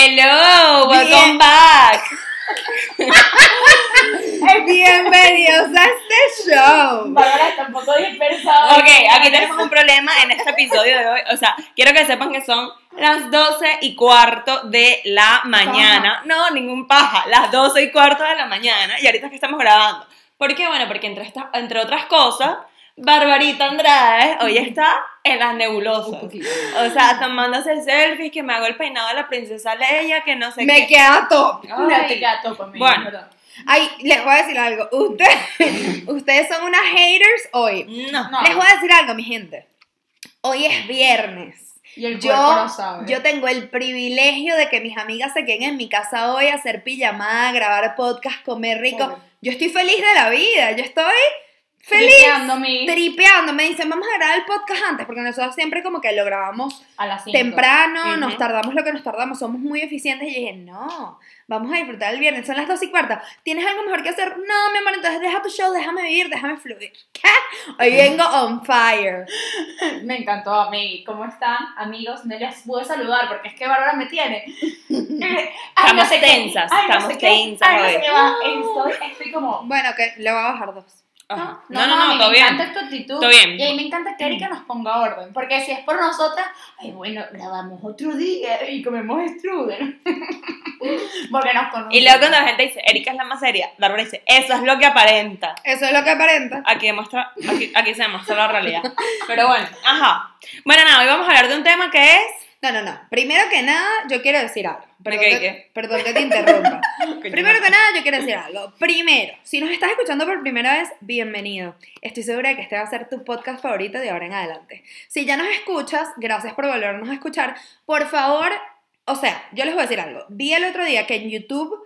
Hello, welcome Bien. back. Bienvenidos a este show. Bárbara está un poco dispersada. Ok, aquí tenemos un problema en este episodio de hoy. O sea, quiero que sepan que son las 12 y cuarto de la mañana. No, ningún paja. Las 12 y cuarto de la mañana. Y ahorita que estamos grabando. ¿Por qué? Bueno, porque entre, esta- entre otras cosas, Barbarita Andrade hoy está en las nebulosas. O sea, tomándose selfies, que me hago el peinado de la princesa Leia, que no sé Me qué. queda top. No te queda todo conmigo, Bueno. Ay, les voy a decir algo. Ustedes, ustedes son unas haters hoy. No. No. Les voy a decir algo, mi gente. Hoy es viernes. Y el Yo, cuerpo lo sabe. yo tengo el privilegio de que mis amigas se queden en mi casa hoy a hacer pijamada, grabar podcast, comer rico. Yo estoy feliz de la vida. Yo estoy feliz. Tripeando mi- Tripeando. Me dicen, vamos a grabar el podcast antes, porque nosotros siempre como que lo grabamos a las cinco. temprano, Ujú. nos tardamos lo que nos tardamos, somos muy eficientes. Y yo dije, no, vamos a disfrutar el viernes, son las dos y cuarta. ¿Tienes algo mejor que hacer? No, mi amor, entonces deja tu show, déjame vivir, déjame fluir. ¿Qué? Hoy vengo on fire. Me encantó a mí. ¿Cómo están, amigos? No les pude saludar porque es que Bárbara me tiene. Ay, Estamos no sé qué. tensas, Ay, no estamos sé tensas Ay, no hoy. sé qué va. Estoy, estoy como. Bueno, que le voy a bajar dos. Ajá. No, No, no, no, todo me bien. encanta tu actitud. Todo bien. Y a mí me encanta que Erika nos ponga orden. Porque si es por nosotras, ay, bueno, grabamos otro día y comemos strudel. porque nos conocemos. Y luego cuando la gente dice, Erika es la más seria, Bárbara dice, eso es lo que aparenta. Eso es lo que aparenta. Aquí, demuestra, aquí, aquí se demuestra la realidad. Pero bueno, ajá. Bueno, nada, hoy vamos a hablar de un tema que es... No, no, no. Primero que nada, yo quiero decir algo. Perdón, qué, que, perdón que te interrumpa. Primero que nada, yo quiero decir algo. Primero, si nos estás escuchando por primera vez, bienvenido. Estoy segura de que este va a ser tu podcast favorito de ahora en adelante. Si ya nos escuchas, gracias por volvernos a escuchar. Por favor, o sea, yo les voy a decir algo. Vi el otro día que en YouTube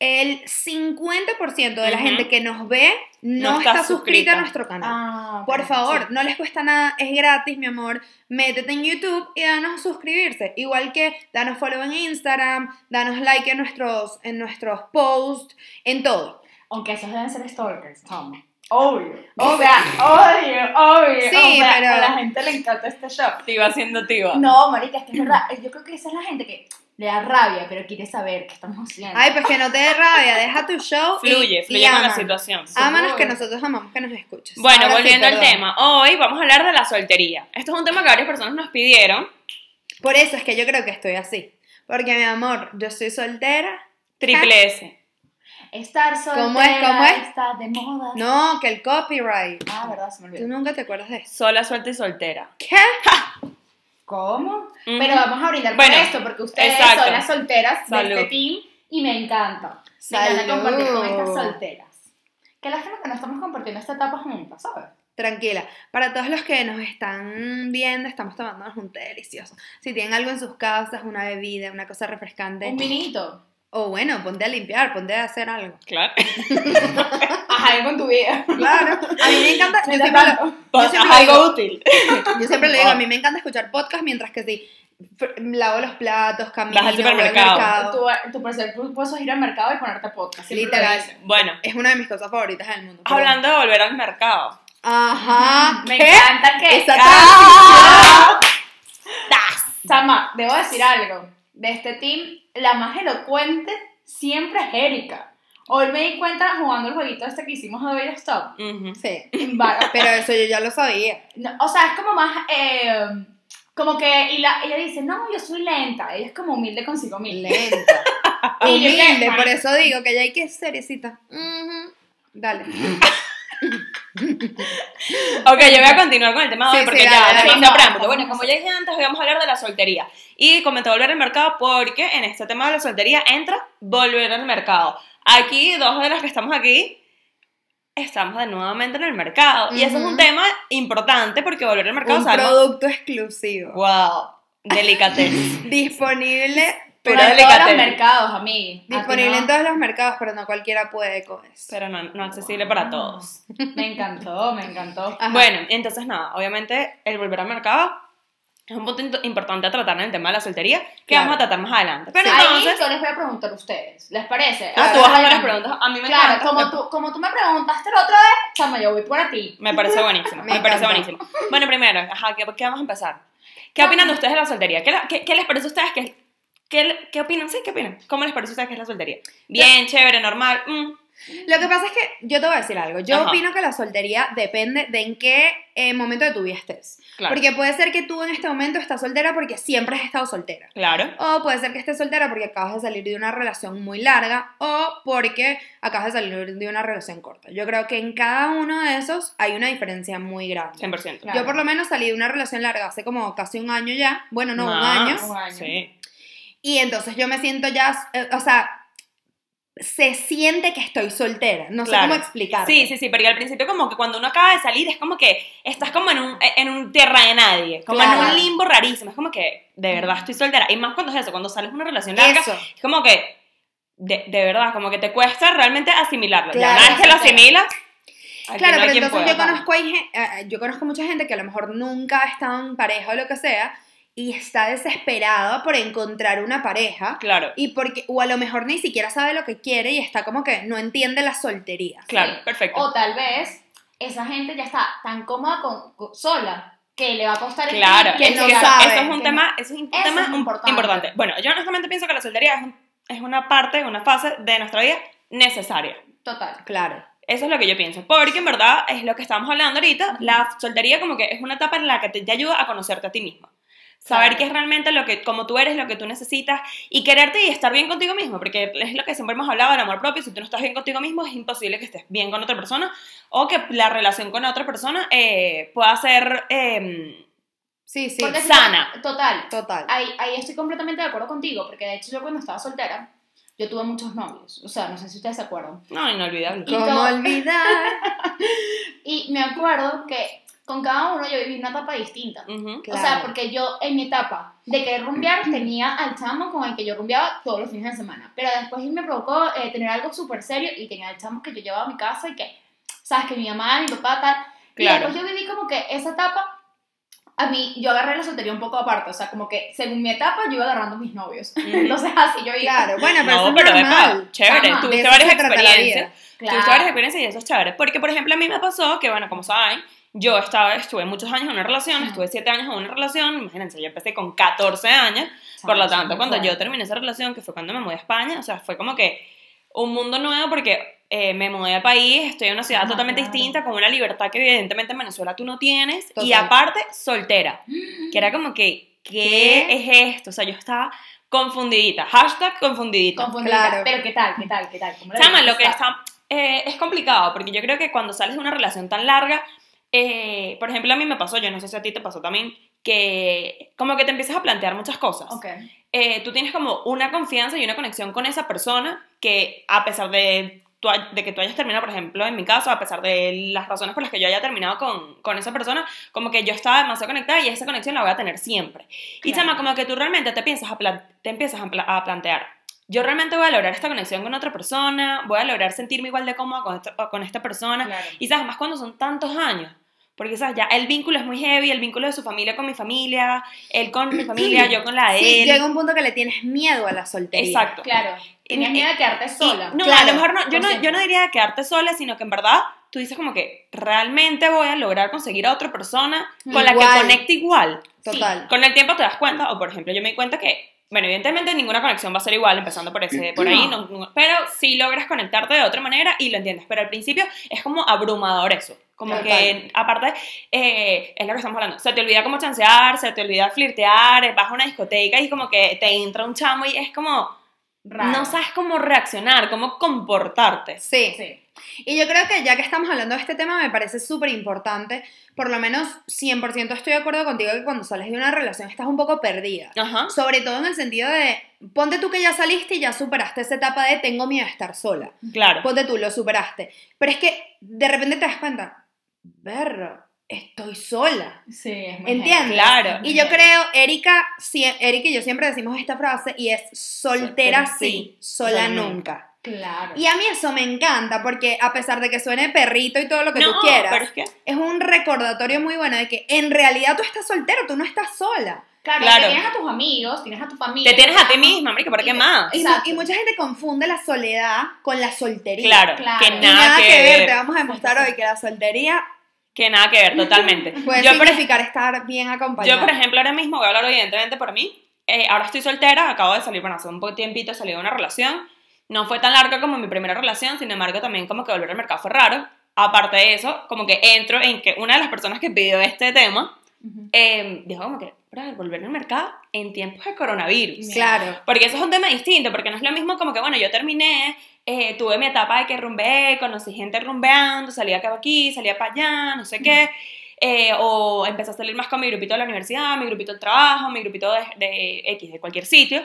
el 50% de la gente que nos ve no, No está está, suscrita a nuestro canal. Ah, Por favor, sí. no les cuesta nada, es gratis, mi amor. Métete en YouTube y danos suscribirse. Igual que danos follow en Instagram, danos like en nuestros, en nuestros posts, en todo. Aunque esos deben ser stalkers, Tom. Obvio. O sea, obvio, obvio. Sí, o sea, pero- A la gente le encanta este show. Tiba siendo tiba. No, marica, es que es verdad. Yo creo que esa es la gente que le da rabia, pero quiere saber qué estamos haciendo. Ay, pues que no te dé rabia, deja tu show. y- Fluye, y fluye con la situación. Ámanos que nosotros amamos que nos escuches. Bueno, Ahora sí, volviendo al perdón. tema. Hoy vamos a hablar de la soltería. Esto es un tema que varias personas nos pidieron. Por eso es que yo creo que estoy así. Porque, mi amor, yo soy soltera. Triple S. Estar soltera ¿Cómo es? ¿Cómo es? está de moda. No, que el copyright. Ah, verdad, se me Tú olvidó. nunca te acuerdas de eso. Sola, suelta y soltera. ¿Qué? ¿Cómo? Ujú. Pero vamos a brindar Bueno, por esto, porque ustedes exacto. son las solteras de Salud. este team y me encanta. Me encanta Salud. compartir con estas solteras. Qué lástima que no estamos compartiendo esta etapa juntas, ¿sabes? Tranquila, para todos los que nos están viendo, estamos tomándonos un té delicioso. Si tienen algo en sus casas, una bebida, una cosa refrescante, Un vinito. o bueno, ponte a limpiar, ponte a hacer algo. Claro. Haz algo en tu vida. Claro, a mí me encanta, yo siempre, lo, tanto. yo siempre Haz algo digo- útil. yo siempre le digo, a mí me encanta escuchar podcast mientras que sí, lavo los platos, camino, Vas al voy al supermercado. mercado. Tu, tu placer puedes ir al mercado y ponerte podcast. Literal. Bueno, Es una de mis cosas favoritas del mundo. pero- hablando de volver al mercado. Ajá, Me ¿qué? encanta que. Esa ¡Ah! Sama, debo decir algo. De este team, la más elocuente siempre es Erika. Hoy me di cuenta jugando el jueguito este que hicimos de Baby Stop. Ujú. Sí, En bar- pero eso yo ya lo sabía. No, o sea, es como más. eh, como que. Y la, ella dice, no, yo soy lenta. Ella es como humilde consigo misma. Lenta. Yo Humilde, por eso digo que ya hay que ser seriecita. Ujú. Dale. Ok, yo voy a continuar con el tema de hoy Sí, porque sí, ya, dale, preámbulo. Vamos, Bueno, como ya dije antes, hoy vamos a hablar de la soltería. Y comenté volver al mercado porque en este tema de la soltería entra volver al mercado. Aquí, dos de las que estamos aquí, estamos de nuevamente en el mercado. Y eso es un tema importante porque volver al mercado Un sabemos- producto exclusivo. Wow, delicatez. Disponible, Pero en todos los mercados, a mí. disponible en todos los mercados, pero no cualquiera puede con eso. Pero no, no accesible para todos. Me encantó, me encantó. Ajá. Bueno, entonces nada, obviamente el volver al mercado es un punto importante a tratar en el tema de la soltería que Claro. vamos a tratar más adelante. Pero Ahí entonces, yo les voy a preguntar a ustedes. ¿Les parece? ah, tú vas a ver las preguntas. A mí me Claro, encanta. como tú, como tú me preguntaste la otra vez, chama, yo voy por a ti. Me parece buenísimo, me, Me parece buenísimo. Bueno, primero, ajá, ¿qué, qué vamos a empezar? ¿Qué opinan de ustedes de la soltería? ¿Qué, la- qué- qué les parece a ustedes que ¿Qué, ¿Qué opinan? Sí, ¿qué opinan? ¿Cómo les parece a ustedes que es la soltería? Bien, chévere, normal. mm. Lo que pasa es que yo te voy a decir algo. Yo Ajá. opino que la soltería depende de en qué eh, momento de tu vida estés. Claro. Porque puede ser que tú en este momento estás soltera porque siempre has estado soltera. Claro. O puede ser que estés soltera porque acabas de salir de una relación muy larga o porque acabas de salir de una relación corta. Yo creo que en cada uno de esos hay una diferencia muy grande. 100%. Claro. Yo por lo menos salí de una relación larga hace como casi un año ya. Bueno, no, un Más. año. Un año. Sí. Y entonces yo me siento ya, eh, o sea, se siente que estoy soltera. No sé Claro. cómo explicar. Sí, sí, sí, porque al principio como que cuando uno acaba de salir es como que estás como en un, en un tierra de nadie, como Claro. en un limbo rarísimo, es como que de verdad estoy soltera. Y más cuando es eso, cuando sales de una relación larga, Eso. es como que de, de verdad, como que te cuesta realmente asimilarlo. ya Claro, una vez que lo asimilas, Claro, no pero entonces pueda. yo conozco, hay eh, yo conozco mucha gente que a lo mejor nunca ha estado en pareja o lo que sea y está desesperada por encontrar una pareja Claro, y porque o a lo mejor ni siquiera sabe lo que quiere y está como que no entiende la soltería. claro, Sí. perfecto. O tal vez esa gente ya está tan cómoda con, con- sola que le va a costar el Claro, que es no que eso, sabe, eso es un que tema, eso es un Eso tema es importante. importante. Bueno, yo honestamente pienso que la soltería es, un- es una parte, una fase de nuestra vida necesaria. Total. Claro. Eso es lo que yo pienso, porque en verdad es lo que estábamos hablando ahorita, la soltería como que es una etapa en la que te, te ayuda a conocerte a ti misma. Saber Claro. qué es realmente lo que, como tú eres, lo que tú necesitas y quererte y estar bien contigo mismo, porque es lo que siempre hemos hablado del amor propio, si tú no estás bien contigo mismo es imposible que estés bien con otra persona o que la relación con otra persona eh, pueda ser eh, Sí, sí. Porque si Sana. no- total. Total. Ahí, ahí estoy completamente de acuerdo contigo, porque de hecho yo cuando estaba soltera, yo tuve muchos novios. O sea, no sé si ustedes se acuerdan. no, inolvidable. Y ¿Cómo todo- olvidar? Y me acuerdo que con cada uno yo viví una etapa distinta. Ujú. Claro. O sea, porque yo en mi etapa de querer rumbear tenía al chamo con el que yo rumbeaba todos los fines de semana. Pero después me provocó eh, tener algo súper serio y tenía al chamo que yo llevaba a mi casa y que, sabes, que mi mamá, mi papá, tal. Claro. Y después yo viví como que esa etapa, a mí, yo agarré la soltería un poco aparte. O sea, como que según mi etapa yo iba agarrando mis novios. Entonces así yo iba. Claro, bueno, pero No, pero normal. chévere, Ajá, tuviste varias experiencias. Claro. Tuviste varias experiencias y eso es chévere. Porque, por ejemplo, a mí me pasó que, bueno, como saben, yo estaba, estuve muchos años en una relación, estuve 7 años en una relación, imagínense, yo empecé con 14 años, por lo tanto, cuando yo terminé esa relación, que fue cuando me mudé a España, o sea, fue como que un mundo nuevo porque eh, me mudé al país, estoy en una ciudad Ajá, totalmente claro. distinta, con una libertad que evidentemente en Venezuela tú no tienes, y Total. aparte, soltera, que era como que, ¿qué, ¿Qué? es esto? O sea, yo estaba confundidita, hashtag confundidita. Confundida. Claro. Pero ¿qué tal? ¿Qué tal? ¿Qué tal? ¿Cómo la Chama, lo que está eh, es complicado, porque yo creo que cuando sales de una relación tan larga, eh, por ejemplo, a mí me pasó, yo no sé si a ti te pasó también, que como que te empiezas a plantear muchas cosas. Ok. Eh, tú tienes como una confianza y una conexión con esa persona que a pesar de, hay- de que tú hayas terminado, por ejemplo, en mi caso, a pesar de las razones por las que yo haya terminado con, con esa persona, como que yo estaba demasiado conectada y esa conexión la voy a tener siempre. Y Claro. chama, como que tú realmente te, piensas a te empiezas a, pla- a plantear, yo realmente voy a lograr esta conexión con otra persona, voy a lograr sentirme igual de cómoda con esta, con esta persona. Claro. Y sabes, más cuando son tantos años. Porque, ¿sabes? Ya el vínculo es muy heavy, el vínculo de su familia con mi familia, él con mi familia, yo con la de Sí, él. llega un punto que le tienes miedo a la soltería. Exacto. Claro. Y- miedo de quedarte Y- sola. no, Claro, a lo mejor no, yo no, yo no diría quedarte sola, sino que en verdad tú dices como que realmente voy a lograr conseguir a otra persona con la que conecte igual. Total. Con el tiempo te das cuenta, o por ejemplo, yo me di cuenta que, bueno, evidentemente ninguna conexión va a ser igual, empezando por ese, por ahí, no- no- pero sí logras conectarte de otra manera y lo entiendes. Pero al principio es como abrumador eso. Como Total. que, aparte, eh, es lo que estamos hablando. Se te olvida cómo chancear, se te olvida flirtear, vas a una discoteca y como que te entra un chamo y es como, Raro. no sabes cómo reaccionar, cómo comportarte. Sí. Sí. Y yo creo que ya que estamos hablando de este tema, me parece súper importante. Por lo menos 100% estoy de acuerdo contigo que cuando sales de una relación estás un poco perdida. Ajá. Sobre todo en el sentido de, ponte tú que ya saliste y ya superaste esa etapa de tengo miedo de estar sola. Claro. Ponte tú, lo superaste. Pero es que de repente te das cuenta, estoy sola. Sí, es muy ¿Entiendes? Claro. Y yo creo, Erika, sie- Erika y yo siempre decimos esta frase y es soltera sí, sí, sola nunca. Claro. Y a mí eso me encanta porque a pesar de que suene perrito y todo lo que no, tú quieras, pero es que es un recordatorio muy bueno de que en realidad tú estás soltero, tú no estás sola. Claro, Claro. tienes a tus amigos, tienes a tu familia. te tienes a ti misma, marica, ¿para qué más? Y, y mucha gente confunde la soledad con la soltería. Claro, Claro. que nada, que, ver. Te vamos a demostrar hoy que la soltería Que nada que ver, totalmente. puede yo, por, significar estar bien acompañada. yo, por ejemplo, ahora mismo voy a hablar evidentemente por mí. eh, ahora estoy soltera, acabo de salir, bueno, hace un tiempito salí de una relación. No fue tan larga como mi primera relación, sin embargo, también como que volver al mercado fue raro. Aparte de eso, como que entro en que una de las personas que pidió este tema Ujú. eh, dijo como que, "Brother, volver al mercado en tiempos de coronavirus. Claro. Porque eso es un tema distinto, porque no es lo mismo como que, bueno, yo terminé, eh, tuve mi etapa de que rumbeé, conocí gente rumbeando, salía acá aquí, salía para allá, no sé qué, eh, o empecé a salir más con mi grupito de la universidad, mi grupito del trabajo, mi grupito de, de X, de cualquier sitio,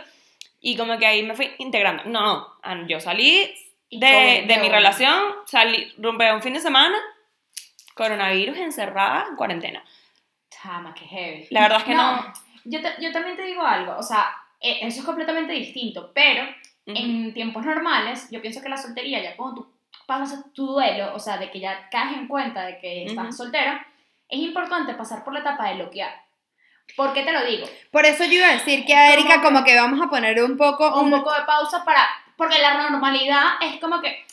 y como que ahí me fui integrando. No, ah, yo salí de, de mi no. relación, salí, rumbeé un fin de semana, coronavirus encerrada, en cuarentena. Chama, qué heavy. La verdad es que no. Yo, te- yo también te digo algo, o sea, eh, eso es completamente distinto, pero Ujú. en tiempos normales, yo pienso que la soltería, ya cuando tú pasas tu duelo, o sea, de que ya caes en cuenta de que estás Ujú. soltera, es importante pasar por la etapa de bloquear. ¿Por qué te lo digo? Por eso yo iba a decir que a Erika como que vamos a poner un poco... Un poco de pausa para, porque la normalidad es como que,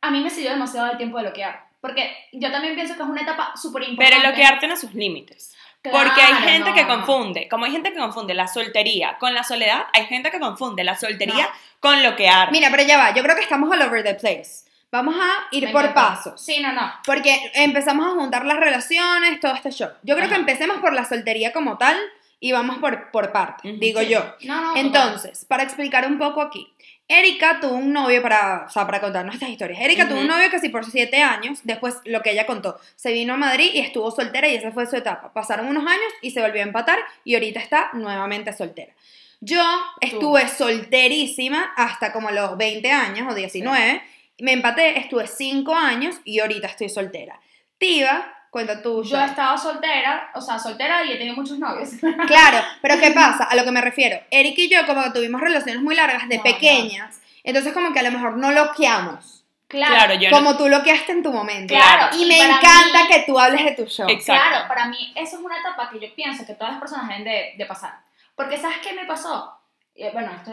a mí me sirvió demasiado el tiempo de bloquear, porque yo también pienso que es una etapa súper importante. Pero bloquear tiene sus límites. Claro, Porque hay gente no, que no. confunde, como hay gente que confunde la soltería con la soledad, hay gente que confunde la soltería No. con bloquear. Mira, pero ya va, yo creo que estamos all over the place. Vamos a ir Me por pasos. Sí, no, no. Porque empezamos a juntar las relaciones, todo este show. Yo creo Ajá. que empecemos por la soltería como tal y vamos por, por parte, digo Sí. yo. No, no. Entonces, para explicar un poco aquí. Erika tuvo un novio para, o sea, para contarnos estas historias. Erika tuvo un novio casi por siete años, después lo que ella contó, se vino a Madrid y estuvo soltera y esa fue su etapa. Pasaron unos años y se volvió a empatar y ahorita está nuevamente soltera. Yo estuve solterísima hasta como los 20 años o 19, me empaté, estuve 5 años y ahorita estoy soltera. Tiva, cuenta tú. Yo he estado soltera, o sea, soltera y he tenido muchos novios. Claro, pero ¿qué pasa? A lo que me refiero. Eric y yo como que tuvimos relaciones muy largas de No, pequeñas, entonces como que a lo mejor no loqueamos. Claro, yo no- como tú loqueaste en tu momento. Claro, Y y me encanta mí- que tú hables de tu show. Exacto. Claro, para mí eso es una etapa que yo pienso que todas las personas deben de, de pasar. Porque ¿sabes qué me pasó? Eh, bueno, esto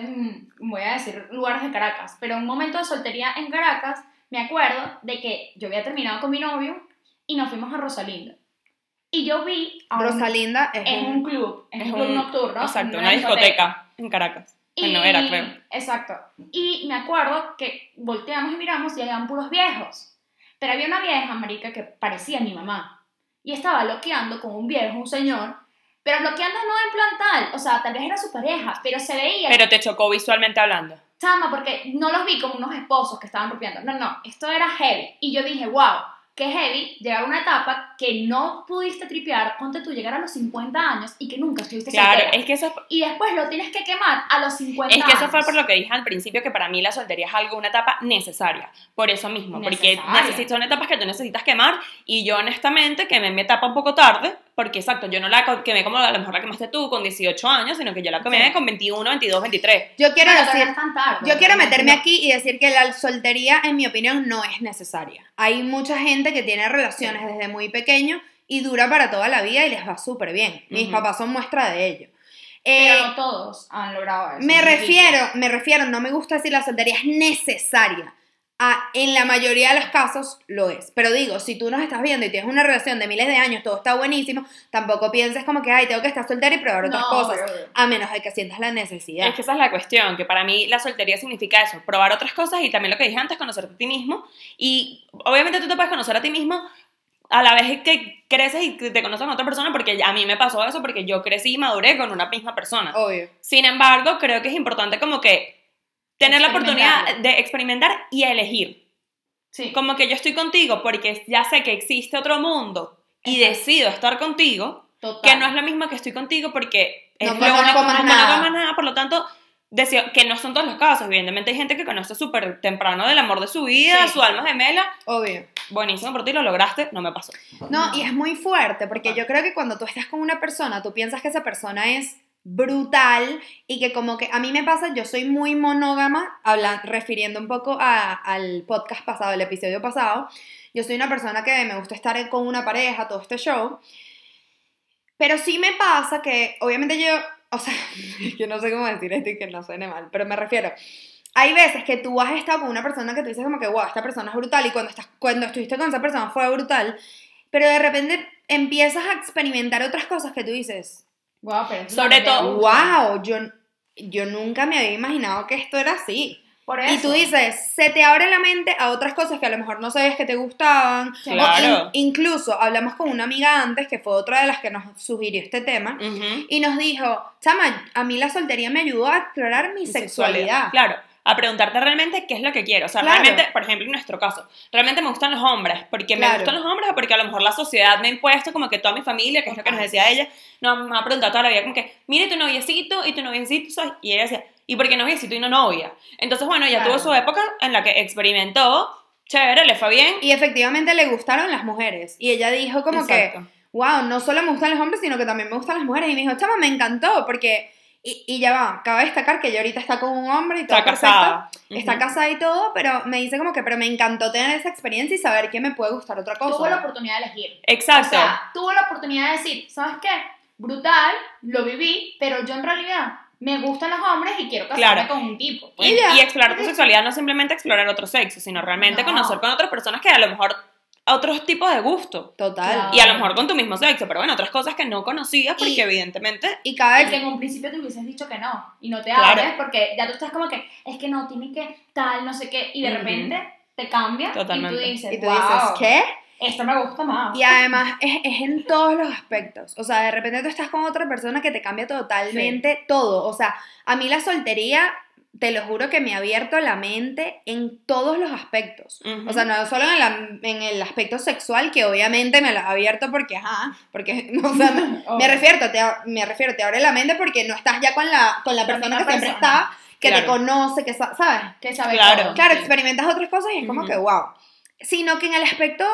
voy a decir lugares de Caracas, pero un momento de soltería en Caracas, me acuerdo de que yo había terminado con mi novio y nos fuimos a Rosalinda. Y yo vi a un- Rosalinda es, es un... un club, es, un club un- nocturno. Exacto, una discoteca en Caracas. Y- era, creo. Exacto. Y me acuerdo que volteamos y miramos y habían puros viejos. Pero había una vieja, marica, que parecía mi mamá. Y estaba bloqueando con un viejo, un señor. Pero bloqueando no en plan tal. O sea, tal vez era su pareja, pero se veía. Pero te chocó visualmente hablando. Chama, porque no los vi como unos esposos que estaban rompiendo. No, no, esto era heavy. Y yo dije, wow, qué heavy llegar a una etapa que no pudiste tripear, ponte tú llegar a los 50 años y que nunca estuviste Claro, soltera. es que eso Y después lo tienes que quemar a los 50 Es que eso fue años. por lo que dije al principio, que para mí la soltería es algo, una etapa necesaria. Por eso mismo, porque necesito, son etapas que tú necesitas quemar. Y yo, honestamente, quemé mi etapa un poco tarde, porque exacto, yo no la quemé como a lo mejor la quemaste tú con 18 años, sino que yo la quemé Sí. con 21, 22, 23. Yo quiero Bueno, decir... no tarde. Yo quiero meterme No. aquí y decir que la soltería, en mi opinión, no es necesaria. Hay mucha gente que tiene relaciones desde muy pequeño y dura para toda la vida y les va súper bien. Mis Ujú. papás son muestra de ello. Eh, Pero no todos han logrado eso. me refiero, me refiero, no me gusta decir la soltería es necesaria. Ah, en la mayoría de los casos lo es. Pero digo, si tú nos estás viendo y tienes una relación de miles de años, todo está buenísimo, tampoco pienses como que, ay, tengo que estar soltera y probar otras No, cosas. obvio. A menos de que sientas la necesidad. Es que esa es la cuestión, que para mí la soltería significa eso, probar otras cosas y también lo que dije antes, conocerte a ti mismo. Y obviamente tú te puedes conocer a ti mismo a la vez que creces y te conoces a otra persona, porque a mí me pasó eso, porque yo crecí y maduré con una misma persona. Obvio. Sin embargo, creo que es importante como que tener la oportunidad de experimentar y elegir. Sí. Como que yo estoy contigo porque ya sé que existe otro mundo y Exacto. decido estar contigo, Total. que no es lo mismo que estoy contigo porque es No lo único- más no nada. nada, por lo tanto, decido, que no son todos los casos, evidentemente hay gente que conoce súper temprano del amor de su vida, Sí. su alma gemela, Obvio. buenísimo por ti, lo lograste, no me pasó. No, y es muy fuerte, porque yo creo que cuando tú estás con una persona, tú piensas que esa persona es brutal y que como que a mí me pasa, yo soy muy monógama, habla- refiriendo un poco al podcast pasado, el episodio pasado, yo soy una persona que me gusta estar con una pareja, todo este show, pero sí me pasa que, obviamente yo, o sea, que no sé cómo decir esto y que no suene mal, pero me refiero, hay veces que tú has estado con una persona que tú dices como que, wow, esta persona es brutal y cuando, estás, cuando estuviste con esa persona fue brutal, pero de repente empiezas a experimentar otras cosas que tú dices, Wow, pero Sobre todo-. Wow, yo, yo nunca me había imaginado que esto era así. Por Y tú dices, se te abre la mente a otras cosas que a lo mejor no sabías que te gustaban. O Claro. in- incluso hablamos con una amiga antes, que fue otra de las que nos sugirió este tema, y nos dijo, chama, a mí la soltería me ayudó a explorar mi sexualidad. Claro, a preguntarte realmente qué es lo que quiero. O sea, Claro. realmente, por ejemplo, en nuestro caso, realmente me gustan los hombres, porque me Claro. gustan los hombres o porque a lo mejor la sociedad me ha impuesto como que toda mi familia, que es lo que nos decía ella, no, me ha preguntado toda la vida como que, mire tu noviecito y tu noviecito, ¿sabes? y ella decía, ¿y por qué noviecito y no novia? Entonces, bueno, ella Claro. tuvo su época en la que experimentó, chévere, le fue bien. Y efectivamente le gustaron las mujeres. Y ella dijo como Exacto. que, wow, no solo me gustan los hombres, sino que también me gustan las mujeres. Y me dijo, chama, me encantó, porque... Y, y ya va, cabe destacar que ella ahorita está con un hombre y todo Está perfecto. casada. Está casada y todo, pero me dice como que, pero me encantó tener esa experiencia y saber que me puede gustar otra cosa. Tuvo la oportunidad de elegir. Exacto. O sea, tuvo la oportunidad de decir, ¿sabes qué? Brutal, lo viví, pero yo en realidad me gustan los hombres y quiero casarme Claro. con un tipo. Y, Y ya. y explorar tu sexualidad no es simplemente explorar otro sexo, sino realmente No. conocer con otras personas que a lo mejor otros tipos de gusto. Total. Claro. Y a lo mejor con tu mismo sexo, pero bueno, otras cosas que no conocías porque Y- evidentemente... Y cada vez que en un principio te hubieses dicho que no, y no te Claro. abres porque ya tú estás como que, es que no, tiene que tal, no sé qué, y de Ujú. repente te cambia Totalmente. y tú dices, y tú wow, dices, ¿qué? esto me gusta más. Y además es, es en todos los aspectos. O sea, de repente tú estás con otra persona que te cambia totalmente todo. O sea, a mí la soltería, te lo juro que me ha abierto la mente en todos los aspectos. Ujú. O sea, no solo en, la- en el aspecto sexual, que obviamente me lo ha abierto porque, ajá, porque, o sea, me, Obvio. me refiero, te, me refiero, te abre la mente porque no estás ya con la, con la persona que siempre persona. está, que te Claro. conoce, que sa- sabes. que sabe Claro. todo. Claro, experimentas otras cosas y es como Ujú. que wow. Sino que en el aspecto,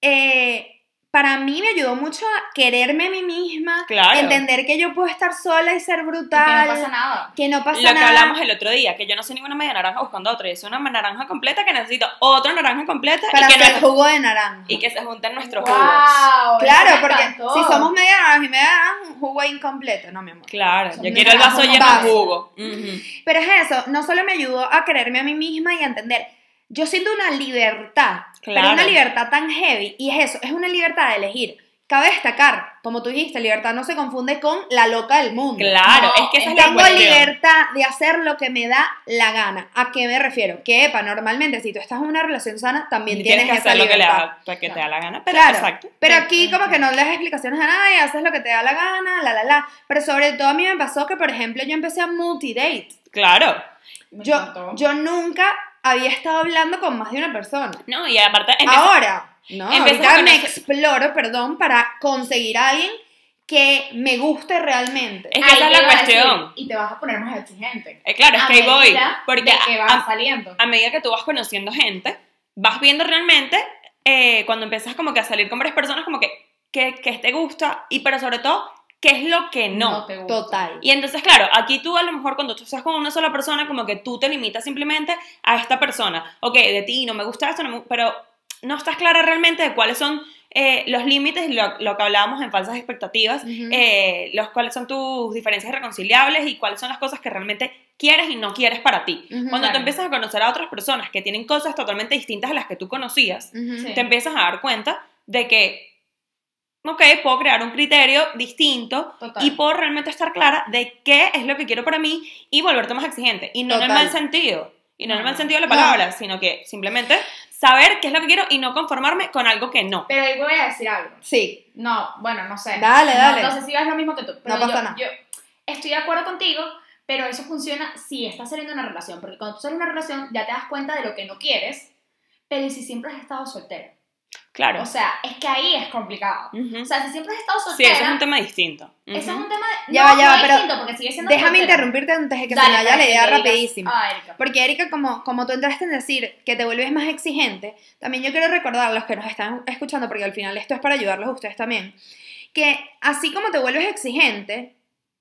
eh, para mí me ayudó mucho a quererme a mí misma, Claro. entender que yo puedo estar sola y ser Y brutal, que no pasa nada. que no pasa Lo que nada. hablamos el otro día, que yo no soy ninguna media naranja buscando otra, yo soy una naranja completa que necesito otra naranja completa para y, que hacer no- jugo de naranja. y que se junten nuestros jugos. Wow, Claro, eso me porque encantó. si somos media naranja y media naranja, un jugo incompleto, no, mi amor. Claro, Son yo quiero el vaso lleno con de jugo. Ujú. Pero es eso, no solo me ayudó a quererme a mí misma y a entender. Yo siento una libertad, pero Claro. una libertad tan heavy, y es eso, es una libertad de elegir. Cabe destacar, como tú dijiste, libertad no se confunde con la loca del mundo. Claro, No, es que esa es la Tengo cuestión. libertad de hacer lo que me da la gana. ¿A qué me refiero? Que, epa, normalmente si tú estás en una relación sana, también Tienes tienes, que esa hacer lo que, le lo que te da la gana, pero Claro, exacto. pero aquí como que no le das explicaciones a nadie, haces lo que te da la gana, la, la, la. Pero sobre todo a mí me pasó que, por ejemplo, yo empecé a multidate. Claro. Me Yo, encantó. yo nunca había estado hablando con más de una persona. No, y aparte empieza- Ahora, no, ahorita me conocer- exploro, perdón, para conseguir a alguien que me guste realmente. es que esa es la a decir, cuestión. y te vas a poner más exigente. Eh, claro, es A que ahí voy. Porque que vas a- saliendo. a medida que tú vas conociendo gente, vas viendo realmente eh, cuando empiezas como que a salir con varias personas, como que qué qué te gusta y pero sobre todo qué es lo que no. te gusta. Total. Y entonces, claro, aquí tú a lo mejor cuando tú estás con una sola persona, como que tú te limitas simplemente a esta persona. Ok, de ti no me gusta esto, no me- pero no estás clara realmente de cuáles son eh, los límites, lo, lo que hablábamos en falsas expectativas, eh, los cuáles son tus diferencias irreconciliables y cuáles son las cosas que realmente quieres y no quieres para ti. Cuando claro. tú empiezas a conocer a otras personas que tienen cosas totalmente distintas a las que tú conocías, te empiezas a dar cuenta de que, ok, puedo crear un criterio distinto Total. y puedo realmente estar clara de qué es lo que quiero para mí y volverte más exigente. Y no en el mal sentido. Y no en el mal sentido de la No. palabra, sino que simplemente saber qué es lo que quiero y no conformarme con algo que no. Pero ahí voy a decir algo. Sí. No, bueno, no sé. Dale, No, dale. No, sé si es lo mismo que tú. Pero No pasa yo, nada. yo estoy de acuerdo contigo, pero eso funciona si estás saliendo de una relación. Porque cuando tú sales de una relación ya te das cuenta de lo que no quieres, pero ¿y si siempre has estado soltero? Claro. O sea, es que ahí es complicado. O sea, si siempre has estado sí, soltera, eso es un tema distinto. ese es Ujú. un tema de, Ya no, va, ya va, pero distinto, porque sigue siendo Déjame soltera. interrumpirte antes de que Dale, se me vaya la idea rapidísimo. Ah, Erika. Porque Erika, como, como tú entraste en decir que te vuelves más exigente, también yo quiero recordar a los que nos están escuchando, porque al final esto es para ayudarlos a ustedes también, que así como te vuelves exigente,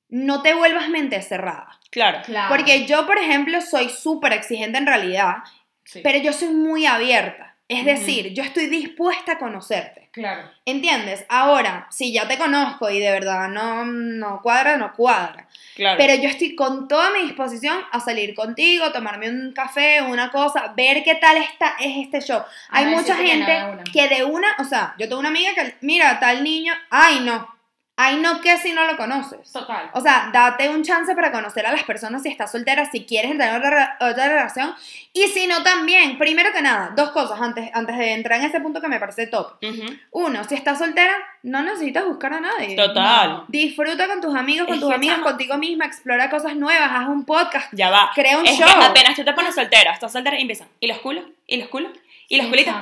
no te vuelvas mente cerrada. Claro. Claro. Porque yo, por ejemplo, soy súper exigente en realidad, Sí, pero yo soy muy abierta. Es Ujú. decir, yo estoy dispuesta a conocerte. claro. ¿Entiendes? Ahora, si ya te conozco y de verdad no, no cuadra, no cuadra. Claro. Pero yo estoy con toda mi disposición a salir contigo, tomarme un café, una cosa, ver qué tal está, es este show. Hay Ay, sí, mucha que gente una. que de una, o sea, yo tengo una amiga que, mira, tal niño, ay no, Ay, no que si no lo conoces. Total. O sea, date un chance para conocer a las personas si estás soltera, si quieres tener otra, otra relación. Y si no, también, primero que nada, dos cosas antes, antes de entrar en ese punto que me parece top. Ujú. Uno, si estás soltera, no necesitas buscar a nadie. Total. Disfruta con tus amigos, con Es tus amigas, contigo misma, explora cosas nuevas, haz un podcast, Ya va. crea un es show. que apenas tú te pones soltera, estás soltera y empiezan. ¿Y los culos? ¿Y los culos? ¿Y los Sí, culitos?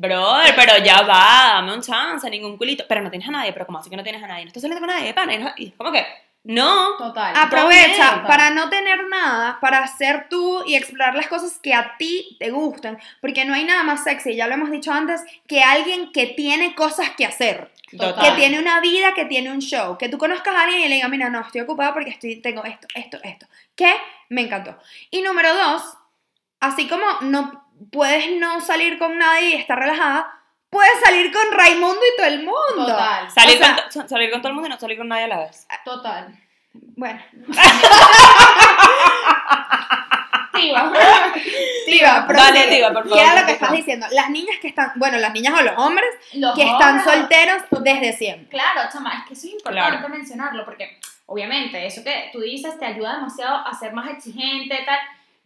Brother, pero ya va, dame un chance, ningún culito. Pero no tienes a nadie, pero como así que no tienes a nadie? No estás saliendo con nadie, pana. Y es como que, no. Total. Aprovecha Total. para no tener nada, para ser tú y explorar las cosas que a ti te gustan, porque no hay nada más sexy, ya lo hemos dicho antes, que alguien que tiene cosas que hacer, Total. que tiene una vida, que tiene un show, que tú conozcas a alguien y le digas, mira, no, estoy ocupada porque estoy, tengo esto, esto, esto, que me encantó. Y número dos, así como no puedes no salir con nadie y estar relajada, puedes salir con Raimundo y todo el mundo. Total. Salir, O sea- con, salir con todo el mundo y no salir con nadie a la vez. Total. Bueno, Dale, prosigue. Diva, por favor, ¿Qué era lo que estás diciendo? Las niñas que están, bueno, las niñas o los hombres Los que están hombres- solteros desde siempre. Claro, chama, es que eso es importante Claro. mencionarlo porque obviamente eso que tú dices te ayuda demasiado a ser más exigente tal,